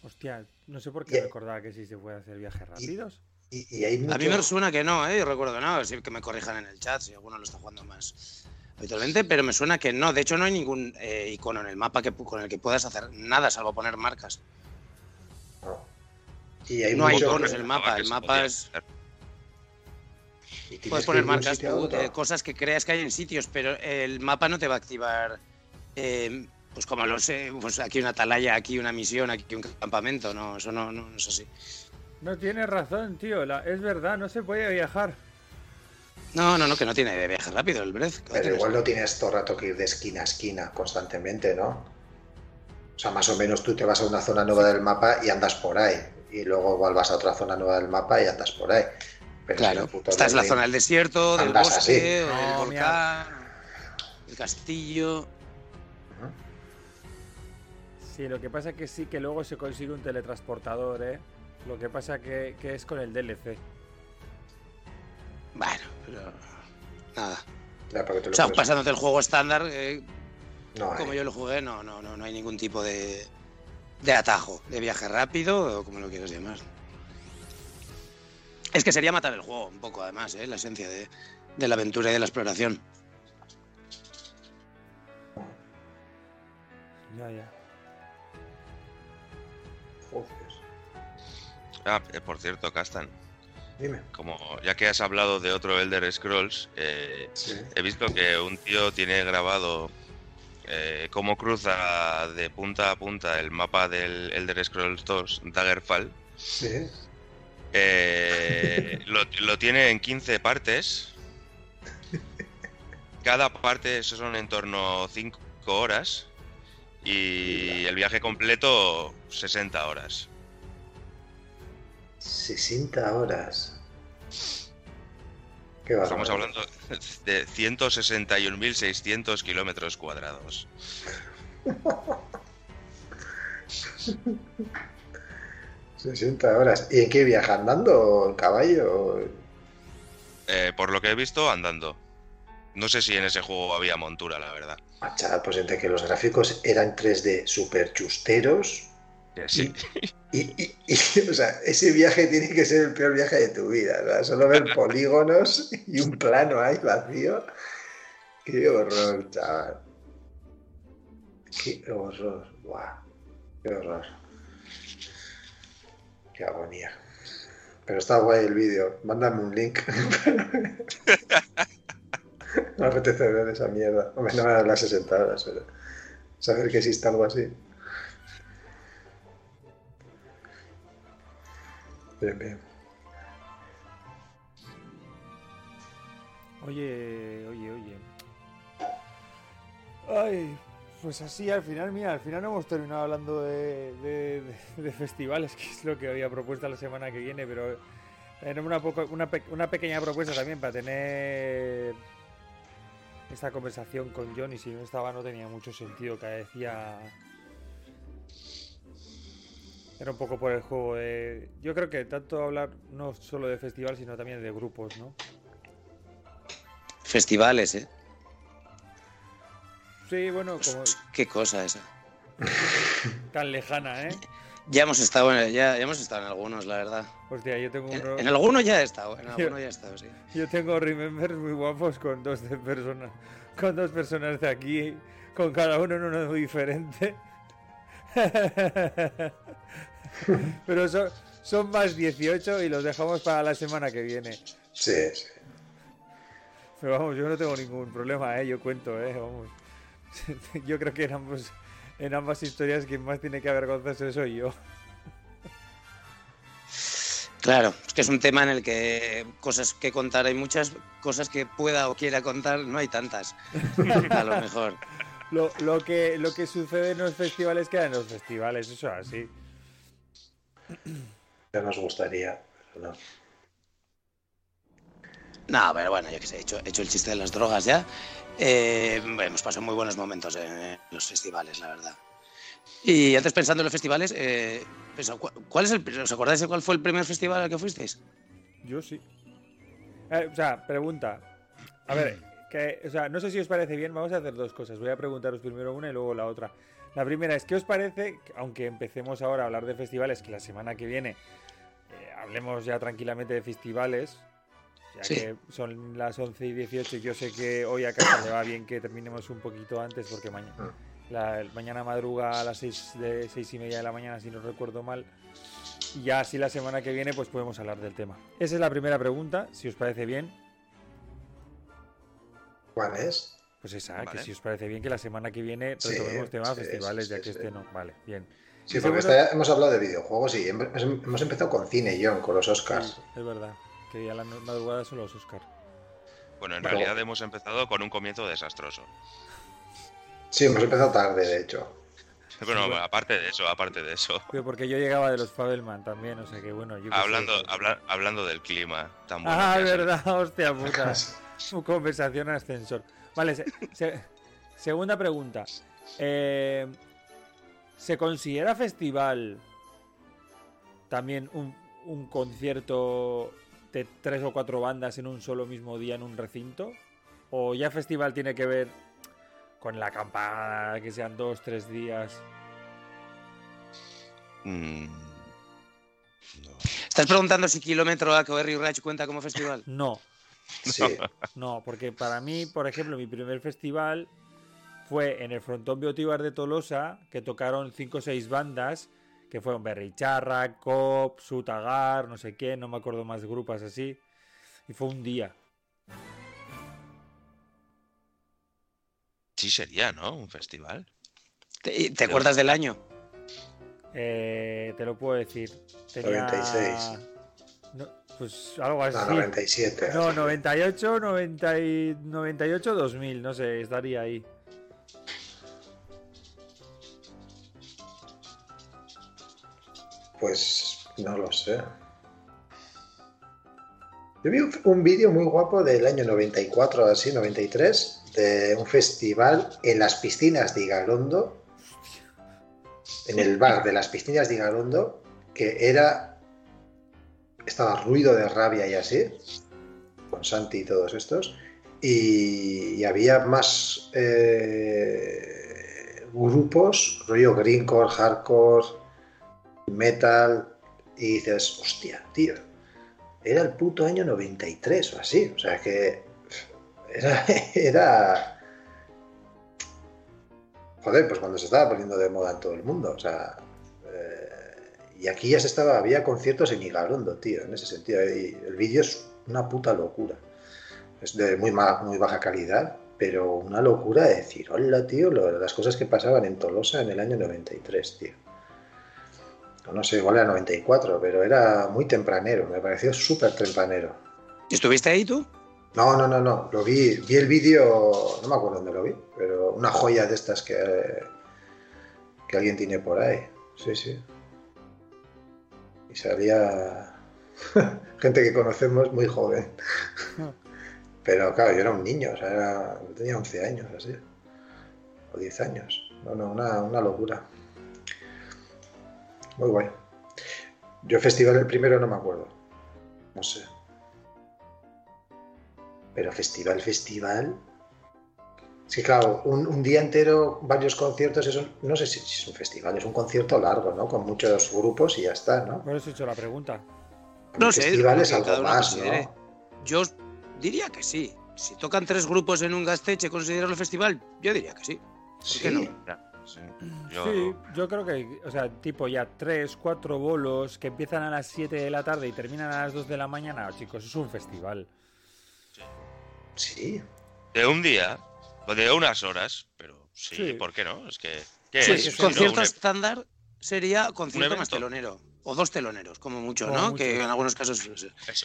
Hostia, no sé por qué Y- recordaba que sí se puede hacer viajes rápidos. Y, y hay mucho... A mí me suena que no, ¿eh? Yo recuerdo que no, que me corrijan en el chat si alguno lo está jugando más habitualmente, pero me suena que no. De hecho, no hay ningún eh, icono en el mapa que, con el que puedas hacer nada salvo poner marcas. No. Y hay No hay iconos en el mapa, el mapa es... Puedes poner marcas, eh, cosas que creas que hay en sitios, pero el mapa no te va a activar, eh, pues como lo sé, pues aquí una atalaya, aquí una misión, aquí un campamento, no, eso no, no, no es así. No tienes razón, tío. la- es verdad, no se puede viajar. No, no, no, que no tiene de viaje rápido el Breath. Pero igual no tienes todo el rato que ir de esquina a esquina constantemente, ¿no? O sea, más o menos tú te vas a una zona nueva del mapa y andas por ahí. Y luego igual vas a otra zona nueva del mapa y andas por ahí. Pero si Claro, puto esta es la zona del desierto, del Andas bosque, así. o del No, volcán, el castillo. Sí, lo que pasa que sí que luego se consigue un teletransportador, ¿eh? Lo que pasa que, que es con el DLC. Bueno, pero nada. Ya, porque te lo O sea, puedes- pasándote el juego estándar, eh, No como yo lo jugué, no, no, no, no hay ningún tipo de, de atajo, de viaje rápido o como lo quieras llamar. Es que sería matar el juego un poco, además, ¿eh? la esencia de, de la aventura y de la exploración. Ya, ya. Ah, eh, por cierto, Castan, Dime. como ya que has hablado de otro Elder Scrolls, eh, Sí. he visto que un tío tiene grabado eh, cómo cruza de punta a punta el mapa del Elder Scrolls 2, Daggerfall. Sí. Eh, lo, lo tiene en 15 partes. Cada parte eso son en torno a 5 horas. Y el viaje completo 60 horas. 60 horas. Qué Estamos hablando de 161.600 kilómetros cuadrados. 60 horas. ¿Y en qué viaja? ¿Andando en caballo? Eh, por lo que he visto, andando. No sé si en ese juego había montura, la verdad. Macha, pues entre que los gráficos eran 3D super chusteros. Sí. Y, y- y, o sea, ese viaje tiene que ser el peor viaje de tu vida. o sea, solo ver polígonos y un plano ahí vacío. Qué horror, chaval. Qué horror. Buah. Qué horror. Qué agonía. Pero está guay el vídeo. Mándame un link. Me apetece ver esa mierda. Hombre, no me las 60 horas, pero saber que existe algo así. Bien, bien. Oye, oye, oye. Ay, pues así al final, mira, al final no hemos terminado hablando de, festivales, que es lo que había propuesto la semana que viene, pero tenemos una, pequeña propuesta también para tener esta conversación con John y si no estaba no tenía mucho sentido, que decía... Era un poco por el juego de... Yo creo que tanto hablar no solo de festival, sino también de grupos, ¿no? Festivales, ¿eh? Sí, bueno, como Qué cosa esa. tan lejana, ¿eh? Ya hemos estado en, ya, ya hemos estado en algunos, la verdad. Hostia, yo tengo En, uno- en alguno ya he estado, en alguno ya he estado, sí. Yo tengo remembers muy guapos con dos de personas, con dos personas de aquí, con cada uno en uno muy diferente. Pero son, son más 18 y los dejamos para la semana que viene. Sí, sí. Pero vamos, yo no tengo ningún problema, ¿eh? Yo cuento, ¿eh? Vamos. Yo creo que en, ambos, en ambas historias quien más tiene que avergonzarse soy yo. Claro, es que es un tema en el que cosas que contar hay muchas, cosas que pueda o quiera contar no hay tantas. A lo mejor. Lo, lo que, lo que sucede en los festivales queda en los festivales, eso es así. Ya nos gustaría, pero no. No, pero bueno, yo qué sé, he hecho, he hecho el chiste de las drogas ya. Eh, bueno, hemos pasado muy buenos momentos en los festivales, la verdad. Y antes pensando en los festivales, eh, pensaba, ¿cu- ¿cuál es el, ¿os acordáis de cuál fue el primer festival al que fuisteis? Yo sí. Eh, o sea, pregunta. A ver, que, o sea, no sé si os parece bien, vamos a hacer dos cosas. Voy a preguntaros primero una y luego la otra. La primera es, ¿qué os parece, que aunque empecemos ahora a hablar de festivales, que la semana que viene eh, hablemos ya tranquilamente de festivales, ya Sí. que son las 11 y 18 y yo sé que hoy a casa le va bien que terminemos un poquito antes porque mañana, la, mañana madruga a las 6, de 6 y media de la mañana, si no recuerdo mal. Y ya así la semana que viene pues podemos hablar del tema. Esa es la primera pregunta, si os parece bien. ¿Cuál es? Pues esa, que si os parece bien que la semana que viene Sí, retomemos temas sí, festivales, sí, ya sí, que sí. este no. Vale, bien. Sí, porque esta- hemos hablado de videojuegos y hemos, empezado con cine, John, con los Sí, Oscars. es verdad. Que ya la madrugada son los Oscar. Bueno, en realidad hemos empezado con un comienzo desastroso. Sí, hemos empezado tarde, de hecho. Bueno, bueno. aparte de eso, aparte de eso. Pero porque yo llegaba de los Fabelman también, o sea que bueno, yo. Hablando, habla- hablando del clima tan bueno. Ah, que verdad, hostia puta. Su conversación ascensor. Vale, se- se- segunda pregunta. Eh, ¿Se considera festival también un, un concierto de tres o cuatro bandas en un solo mismo día en un recinto? ¿O ya festival tiene que ver con la acampada, que sean dos, tres días? Mm, no. ¿Estás preguntando si Kilómetro A o Rach cuenta como festival? No, Sí, No, porque para mí, por ejemplo, mi primer festival fue en el Frontón Biotibar de Tolosa, que tocaron cinco o seis bandas, que fueron Berricharra, Cop, Sutagar, no sé qué, no me acuerdo más grupos así. Y fue un día. Sí sería, ¿no? Un festival. ¿Te, te acuerdas del año? Eh, te lo puedo decir. Tenía... 96. Pues algo así. no, 97. No, 98, 90 y- 98, 2000, no sé, estaría ahí. Pues no lo sé. Yo vi un, un vídeo muy guapo del año 94, así, 93, de un festival en las piscinas de Igalondo, en el bar de las piscinas de Igalondo, que era. Estaba ruido de rabia y así, con Santi y todos estos, y, había más eh, grupos, rollo greencore, hardcore, metal y dices, hostia, tío, era el puto año 93 o así, o sea que era, era... Joder, pues cuando se estaba poniendo de moda en todo el mundo, o sea... y aquí ya se estaba, había conciertos en Igarondo, tío, en ese sentido, y el vídeo es una puta locura. Es de muy, ma- muy baja calidad, pero una locura de decir, hola, tío, lo- las cosas que pasaban en Tolosa en el año 93, tío no sé, igual era 94, pero era muy tempranero, me pareció súper tempranero. ¿Estuviste ahí tú? No, no, no, no, lo vi, vi el vídeo, no me acuerdo dónde lo vi, pero una joya de estas que, que alguien tiene por ahí, sí, sí. Y salía gente que conocemos muy joven. Pero claro, yo era un niño, o sea, era- tenía 11 años, así, o 10 años, no, no, una, una locura. Muy guay. Yo festival el primero no me acuerdo. No sé. Pero festival, festival. Sí, claro, un, un día entero, varios conciertos, eso no sé si es un festival, es un concierto largo, ¿no? Con muchos grupos y ya está, ¿no? Por eso he hecho la pregunta. Un No sé, festival es algo más, considere. ¿no? Yo diría que sí. Si tocan tres grupos en un gasteche, ¿considerarlo festival? Yo diría que sí. ¿Por Sí. qué no? Sí. Yo, Sí, yo creo que, o sea, tipo ya tres, cuatro bolos que empiezan a las 7 de la tarde y terminan a las 2 de la mañana, chicos, es un festival. Sí. De un día, de unas horas, pero sí, Sí. ¿por qué no? Es que. ¿qué Sí, es? sí, Si sí, no, concierto un- estándar sería concierto más telonero. O dos teloneros, como mucho, Como ¿no? mucho. Que en algunos casos. es-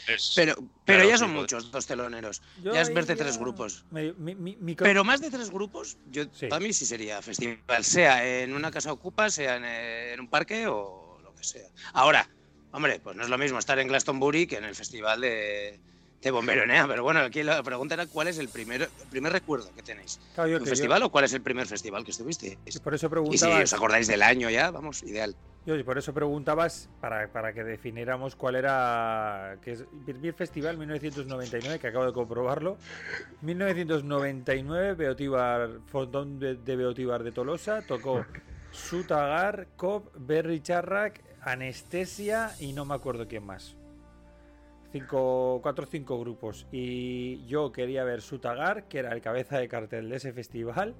es- Pero, pero Claro, ya son muchos, dos teloneros. Yo ya es verte ya tres grupos. me- mi- mi- mi- Pero más de tres grupos, yo Sí. para mí sí sería festival, sea en una casa ocupa, sea en, en un parque o lo que sea. Ahora, hombre, pues no es lo mismo estar en Glastonbury que en el festival de, de Bomberonea, pero bueno, aquí la pregunta era cuál es el primer, el primer recuerdo que tenéis. claro, yo ¿Un que yo- festival o cuál es el primer festival que estuviste? y por eso Y si preguntaba, os acordáis del año ya, vamos, ideal. yo, y por eso preguntabas para, para que definiéramos cuál era que es mi festival 1999 que acabo de comprobarlo. 1999 Beotíbar Fondón de, de Beotíbar de Tolosa tocó Sutagar, Cop, Berry Charrac, Anestesia y no me acuerdo quién más. Cinco, cuatro o cinco grupos. Y yo quería ver Sutagar, que era el cabeza de cartel de ese festival.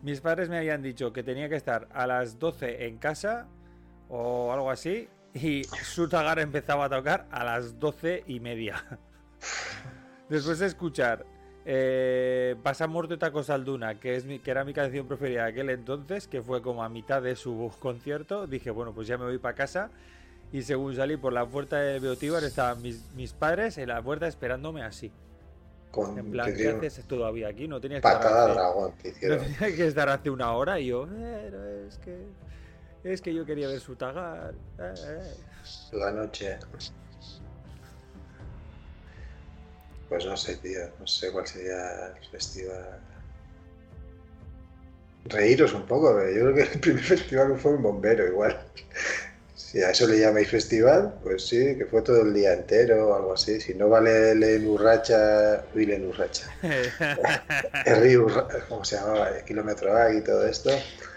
Mis padres me habían dicho que tenía que estar a las 12 en casa o algo así. Y Sutagar empezaba a tocar a las 12 y media. Después de escuchar eh, Pasamos de Tacos al Duna, que, es que era mi canción preferida de aquel entonces, que fue como a mitad de su concierto, dije, bueno, pues ya me voy para casa. Y según salí por la puerta de Beotíbar, estaban mis, mis padres en la puerta esperándome así. Con En plan, ¿qué haces todavía aquí? No tenías que estar dragón te no hicieron. tenía que estar hace una hora y yo, "Eh, no, es que es que yo quería ver su tagar. eh, eh". la noche. Pues no sé, tío. No sé cuál sería el festival. Reíros un poco, pero yo creo que el primer festival fue un bombero igual. Si a eso le llamáis festival, pues sí, que fue todo el día entero o algo así. Si no vale el Urracha, uy, el Urracha. El río, ¿cómo se llamaba? El kilómetro A y todo esto.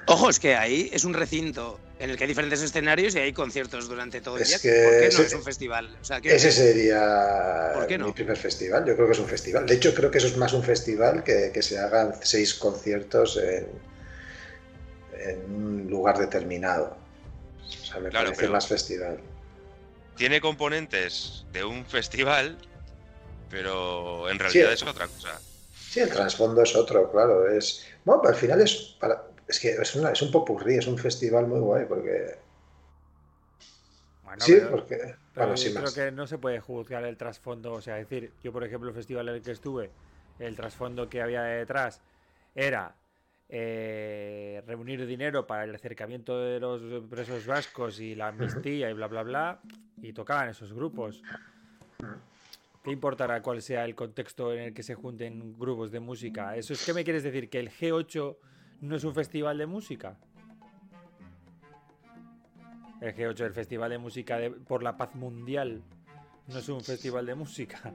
Ojo, es que ahí es un recinto en el que hay diferentes escenarios y hay conciertos durante todo el Es día. que ¿Por qué no ese- es un festival? O sea, Ese sería ¿Por qué no? mi primer festival. Yo creo que es un festival. De hecho, creo que eso es más un festival que, que se hagan seis conciertos en, en un lugar determinado. O sea, me Claro, parece pero- más festival. Tiene componentes de un festival, pero en realidad Sí. es otra cosa. Sí, el trasfondo es otro, claro. Es, bueno, al final es para, es que es, una- es un popurrí, es un festival muy guay, porque. Bueno, sí, pero- porque. pero Bueno, yo creo más. que no se puede juzgar el trasfondo. O sea, es decir, yo por ejemplo el festival en el que estuve, el trasfondo que había detrás era eh, reunir dinero para el acercamiento de los presos vascos y la amnistía y bla bla bla. Y tocaban esos grupos. ¿Qué importará cuál sea el contexto en el que se junten grupos de música? ¿Eso es que me quieres decir? ¿Que el G8 no es un festival de música? El G8, el Festival de Música por la Paz Mundial, no es un festival de música.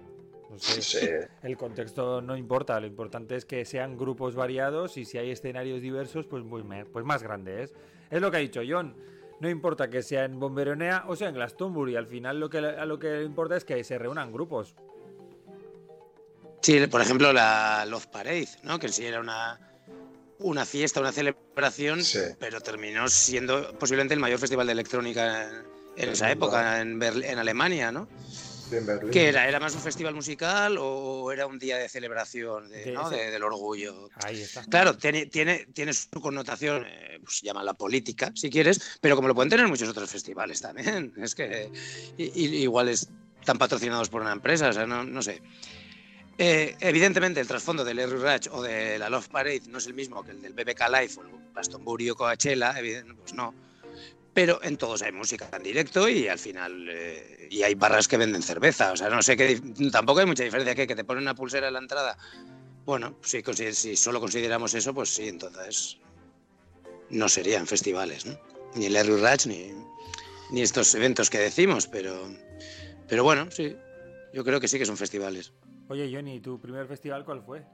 Sí. el contexto no importa, lo importante es que sean grupos variados y si hay escenarios diversos, pues, muy pues más grande es. Es lo que ha dicho John. No importa que sea en Bomberonea o sea en Glastonbury, al final lo que, a lo que importa es que se reúnan grupos. Sí, por ejemplo, la Love Parade, ¿no? Que sí era una, una fiesta, una celebración, Sí. pero terminó siendo posiblemente el mayor festival de electrónica en, en esa época, en, Berl- en Alemania, ¿no? En Berlín. ¿Qué era? ¿Era más un festival musical o era un día de celebración de- De ¿no? de- del orgullo? Ahí está. Claro, tiene, tiene, tiene su connotación, eh, pues llámala política, si quieres, pero como lo pueden tener muchos otros festivales también. Es que i- igual están patrocinados por una empresa, o sea, no, no sé. Eh, evidentemente, el trasfondo del Larry Ratch o de la Love Parade no es el mismo que el del BBK Live o el Glastonbury o Coachella, pues no. Pero en todos hay música en directo y al final eh, y hay barras que venden cerveza. O sea, no sé qué. Tampoco hay mucha diferencia que, que te ponen una pulsera en la entrada. Bueno, si, si solo consideramos eso, pues sí, entonces no serían festivales, ¿no? Ni el Larry Ratch ni. ni estos eventos que decimos, pero, pero bueno, sí, yo creo que sí que son festivales. Oye, Johnny, ¿tu primer festival cuál fue?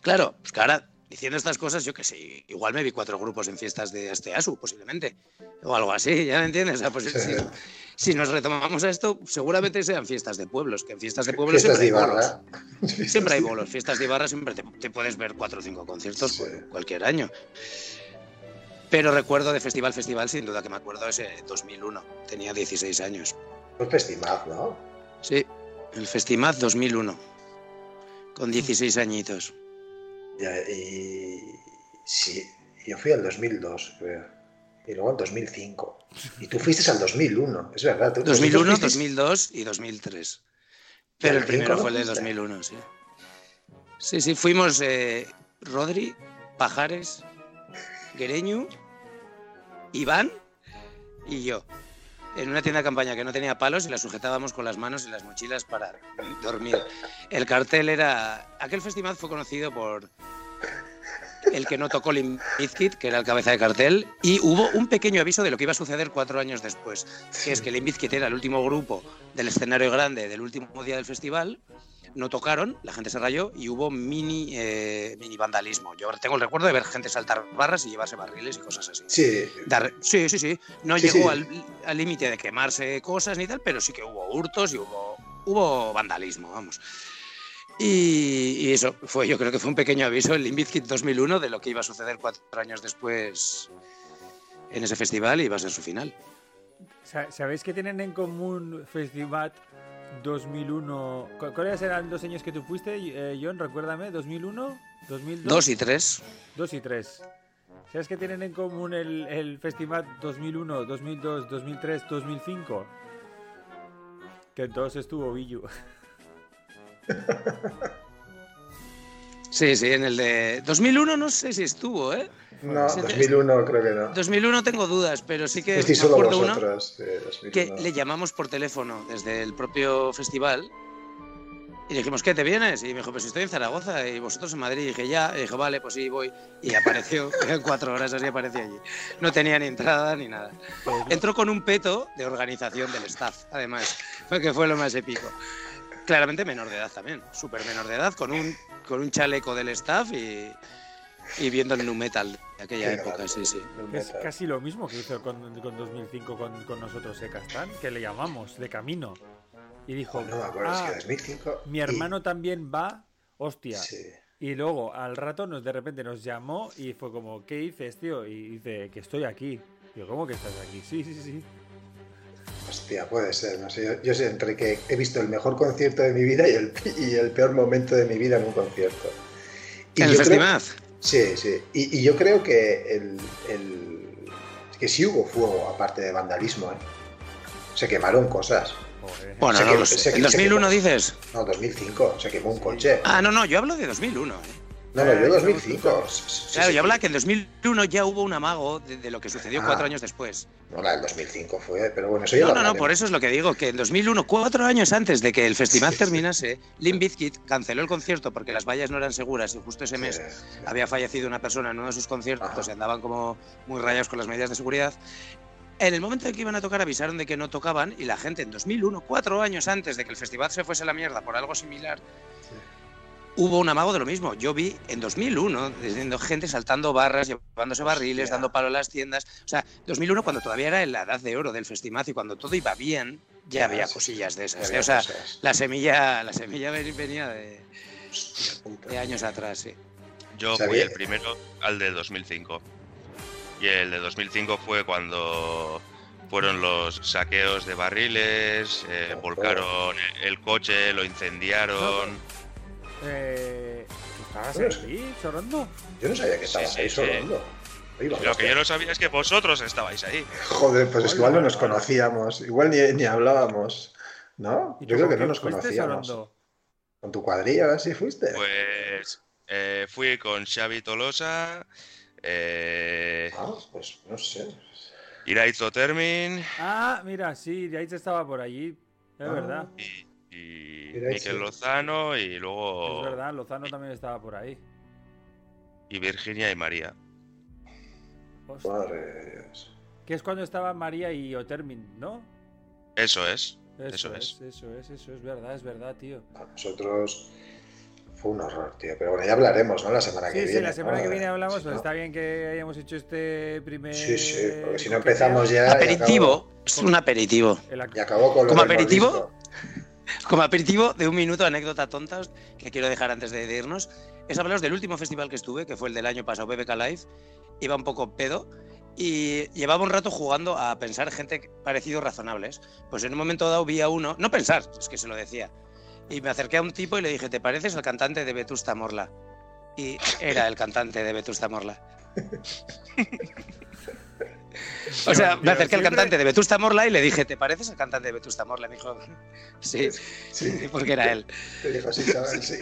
Claro, pues que ahora diciendo estas cosas, yo que sé, igual me vi cuatro grupos en fiestas de Asteasu, posiblemente, o algo así, ¿ya me entiendes? O sea, pues, si, si, nos retomamos a esto, seguramente sean fiestas de pueblos, que en fiestas de pueblos Fiestas siempre de hay bolos. Ibarra. Siempre hay bolos, fiestas de Ibarra siempre te, te puedes ver cuatro o cinco conciertos Sí. cualquier año. Pero recuerdo de festival, festival, sin duda que me acuerdo ese 2001, tenía 16 años. Fue Festimaz, ¿no? Sí, el Festimaz 2001, con 16 añitos. Y sí, yo fui al 2002, creo. Y luego al 2005. Y tú fuiste al 2001, es verdad. tú- 2001, vosotros fuisteis- 2002 y 2003. Pero ¿Y el primero fue el de fuiste? 2001, sí. Sí, sí, fuimos eh, Rodri, Pajares, Guereñu, Iván y yo. En una tienda de campaña que no tenía palos y la sujetábamos con las manos y las mochilas para dormir. El cartel era. Aquel festival fue conocido por el que no tocó Limp Bizkit, que era el cabeza de cartel, y hubo un pequeño aviso de lo que iba a suceder cuatro años después, que es que Limp Bizkit era el último grupo del escenario grande del último día del festival, no tocaron, la gente se rayó y hubo mini, eh, mini vandalismo. Yo tengo el recuerdo de ver gente saltar barras y llevarse barriles y cosas así. Sí, Dar- sí, sí, sí. No Sí, llegó sí. al al límite de quemarse cosas ni tal, pero sí que hubo hurtos y hubo, hubo vandalismo, vamos. Y, y eso fue, yo creo que fue un pequeño aviso, el Limp Bizkit 2001, de lo que iba a suceder cuatro años después en ese festival y iba a ser su final. Sa- ¿Sabéis que tienen en común Festival 2001? ¿Cu- ¿Cuáles eran los años que tú fuiste, eh, John? Recuérdame, ¿2001? ¿2002? Dos y tres. Dos y tres. ¿Sabes que tienen en común el, el Festival 2001, 2002, 2003, 2005? Que en todos estuvo Billu. Sí, sí, en el de 2001 no sé si estuvo, ¿eh? no, Sí, 2001 creo que no. 2001 tengo dudas, pero sí que me Fuisteis solo acuerdo uno de 2001. que le llamamos por teléfono desde el propio festival y dijimos, ¿qué te vienes? Y me dijo, pues estoy en Zaragoza y vosotros en Madrid. Y dije, ya. Y dije, vale, pues sí, voy. Y apareció, en cuatro horas así apareció allí. No tenía ni entrada ni nada. Entró con un peto de organización del staff, además, que fue lo más épico. Claramente menor de edad también, súper menor de edad, con un, con un chaleco del staff y, y viendo el nu metal de aquella Qué época, grande. sí, sí. Es casi lo mismo que hizo con, con 2005 con, con nosotros Secastan, que le llamamos de camino. Y dijo, No acuerdo, es "Ah, que 2005. mi hermano también va, hostia. Sí. Y luego al rato nos de repente nos llamó y fue como, ¿qué dices, tío? Y dice, que estoy aquí. Digo, ¿cómo que estás aquí? Sí, sí, sí. Hostia, puede ser, no sé. Yo, yo sé entre que he visto el mejor concierto de mi vida y el, y el peor momento de mi vida en un concierto. Y ¿En el festival? Sí, sí. Y, y yo creo que el, el- que sí hubo fuego, aparte de vandalismo, ¿eh? Se quemaron cosas. Bueno, Se no quemó- sé. se- ¿En se 2001 quemó. dices? No, 2005, se quemó un coche. Ah, no, no, yo hablo de 2001. ¿eh? No, no, Eh, yo no, 2005. Sí, sí, Claro, sí. yo hablaba que en 2001 ya hubo un amago de, de lo que sucedió Ah. cuatro años después. No, la del 2005 fue, pero bueno, eso ya No, lo no, no, por eso es lo que digo, que en 2001, cuatro años antes de que el festival Sí, sí. terminase, Limp Bizkit canceló el concierto porque las vallas no eran seguras y justo ese mes Sí, sí. había fallecido una persona en uno de sus conciertos Ajá. y andaban como muy rayados con las medidas de seguridad. En el momento en que iban a tocar avisaron de que no tocaban y la gente en 2001, cuatro años antes de que el festival se fuese a la mierda por algo similar, hubo un amago de lo mismo. Yo vi en 2001 viendo gente saltando barras, llevándose barriles, Hostia. dando palo a las tiendas. O sea, 2001 cuando todavía era en la edad de oro del festival y cuando todo iba bien, ya Ya, había sí, cosillas de esas. ¿eh? O sea, cosas. la semilla, la semilla ven- venía de, años atrás, sí. Yo Sabía- fui el primero al de 2005. Y el de 2005 fue cuando fueron los saqueos de barriles, eh, volcaron el coche, lo incendiaron. Eh, ¿Estabas Bueno, ahí, Sorondo? Yo no sabía que estabas sí, ahí sí. Lo que yo no sabía es que vosotros estabais ahí. Joder, pues es que Hola, igual no nos conocíamos, igual ni, ni hablábamos, ¿no? ¿Y Yo creo que no nos conocíamos. Sorondo? ¿Con tu cuadrilla así fuiste? Pues eh, fui con Xavi Tolosa, eh, Ah, pues no sé. Iraito Termin Ah, mira, sí, de ahí estaba por allí. Es Ah. verdad, y, y Miquel. Lozano y luego es verdad. Lozano también estaba por ahí. y Virginia y María. Hostia. Madre de Dios. Que es cuando estaban María y Otermin, ¿no? Eso es. Eso, es. Eso es, eso es verdad, es verdad, tío. A nosotros fue un horror, tío. Pero bueno, ya hablaremos, ¿no? La semana que Sí, viene. sí, la semana ¿no? que viene hablamos, Si pero no- está bien que hayamos hecho este primer. Sí, sí, porque si no empezamos ya. Aperitivo, es un aperitivo. Y acabó con lo ¿Como aperitivo? Como aperitivo de un minuto, anécdota tonta que quiero dejar antes de, de irnos, es hablaros del último festival que estuve, que fue el del año pasado, BBK Live. Iba un poco pedo y llevaba un rato jugando a pensar gente parecidos razonables. Pues en un momento dado vi a uno, no pensar, es que se lo decía, y me acerqué a un tipo y le dije, ¿te pareces al cantante de Vetusta Morla? Y era el cantante de Vetusta Morla. O sea, me acerqué al cantante de Vetusta Morla y le dije, ¿te pareces al cantante de Vetusta Morla? Me dijo, sí, Sí, porque era él. te dijo, sí, chaval, sí.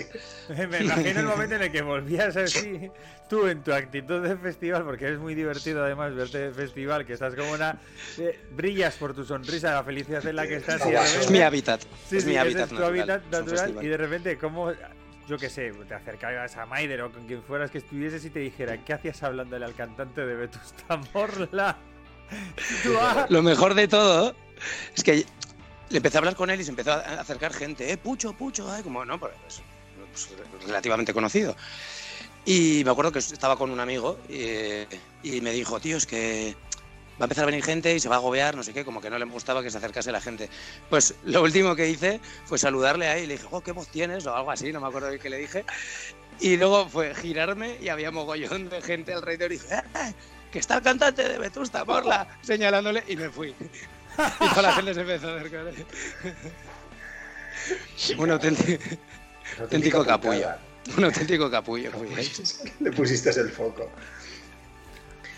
Me imagino el momento en el que volvías así, tú en tu actitud de festival, porque es muy divertido además verte de festival, que estás como una. eh, brillas por tu sonrisa, la felicidad en la que estás. y repente- Es mi hábitat. Sí, es sí, mi hábitat es tu natural. hábitat natural y de repente, como, yo qué sé, te acercabas a Maider o con quien fueras que estuvieses y te dijera, ¿qué hacías hablándole al cantante de Vetusta Morla? "Ah". Lo mejor de todo es que le empecé a hablar con él y se empezó a acercar gente. Eh, Pucho, Pucho, ay, como, no, pues, pues, relativamente conocido. Y me acuerdo que estaba con un amigo y me dijo, tío, es que va a empezar a venir gente y se va a agobiar, no sé qué, como que no le gustaba que se acercase la gente. Pues lo último que hice fue saludarle a él y le dije, oh, qué voz tienes, o algo así, no me acuerdo de qué le dije. Y luego fue girarme y había mogollón de gente alrededor y dije, "Eh, que está el cantante de Vetusta Morla, señalándole y me fui. Y toda la gente se empezó a acercar. Un auténtico, auténtico capullo. un auténtico capullo fui. ¿eh? Le pusiste el foco.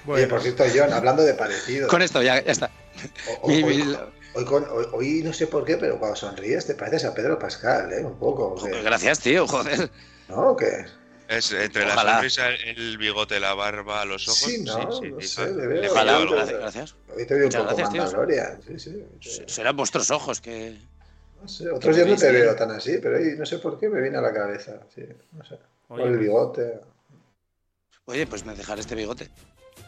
Bueno, Oye, por cierto, John, hablando de parecidos. Con esto ya, ya está. o- Mi- o- hoy, mi- hoy con- hoy- hoy no sé por qué, pero cuando sonríes te pareces a Pedro Pascal, ¿eh? Un poco. ¿o? Gracias, tío, joder. ¿No? ¿O qué? Es entre Ojalá. la sonrisa, el bigote, la barba, los ojos. Sí, no, no sí, sé, sí. le veo. Le Ojalá, falla algo. gracias. gracias. Hoy te veo un Muchas poco gracias. Mandalorian. Sí, sí. Serán vuestros ojos que. No sé, otros días no te veo tan así, pero hoy no sé por qué me viene a la cabeza. Sí, no sé. oye, Con el pues, bigote. Oye, pues me dejaré este bigote.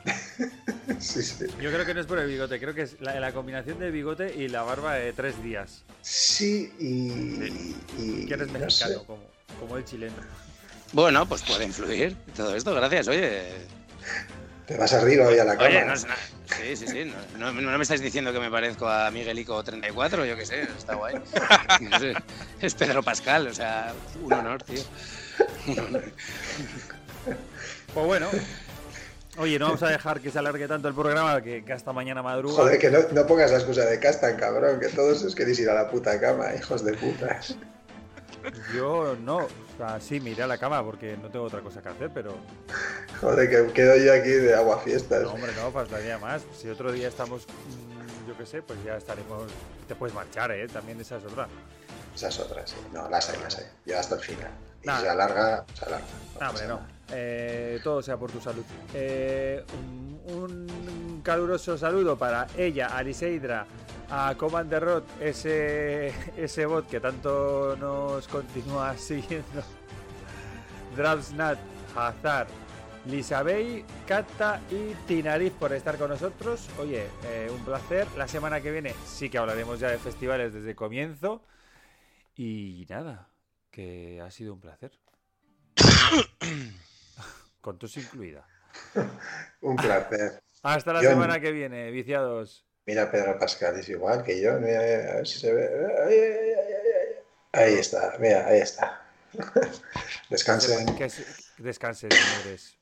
Sí, sí. yo creo que no es por el bigote, creo que es la, la combinación del bigote y la barba de tres días. Sí, y. y Que eres no mexicano, sé. como, como el chileno. Bueno, pues puede influir todo esto, gracias. Oye, Te vas arriba hoy a la cama. Oye, no es nada. Sí, sí, sí. No, no- no me estáis diciendo que me parezco a Miguelico 34, yo qué sé, está guay. No sé, Es Pedro Pascal, o sea, un honor, tío. Un honor. Pues bueno. Oye, no vamos a dejar que se alargue tanto el programa que, que hasta mañana madruga. Joder, que no, no pongas la excusa de castan, cabrón, que todos os queréis ir a la puta cama, hijos de puta. Yo no. O sea, sí, me iré a la cama porque no tengo otra cosa que hacer, pero. Joder, que quedo yo aquí de agua fiestas. No, hombre, no, faltaría más. Si otro día estamos, mm, yo qué sé, pues ya estaremos. Te puedes marchar, ¿eh? También esa es otra. Esas otras, sí. No, las hay, las hay. Ya hasta el final. Y se alarga, se alarga. No, hombre, no. Eh, todo sea por tu salud. Eh, un, un caluroso saludo para ella, Aliseidra, a Commander Rod, ese, ese bot que tanto nos continúa siguiendo. Dravsnat, Hazard, Lisabey, Kata y Tinariz por estar con nosotros. Oye, eh, un placer. La semana que viene sí que hablaremos ya de festivales desde el comienzo. Y nada, que ha sido un placer. Con tos incluida. Un placer. Hasta la Yo- semana que viene, viciados. Mira, Pedro Pascal es igual que yo. Mira, a ver si se ve. Ahí está, mira, ahí está. Descansen. Que se- descansen, señores.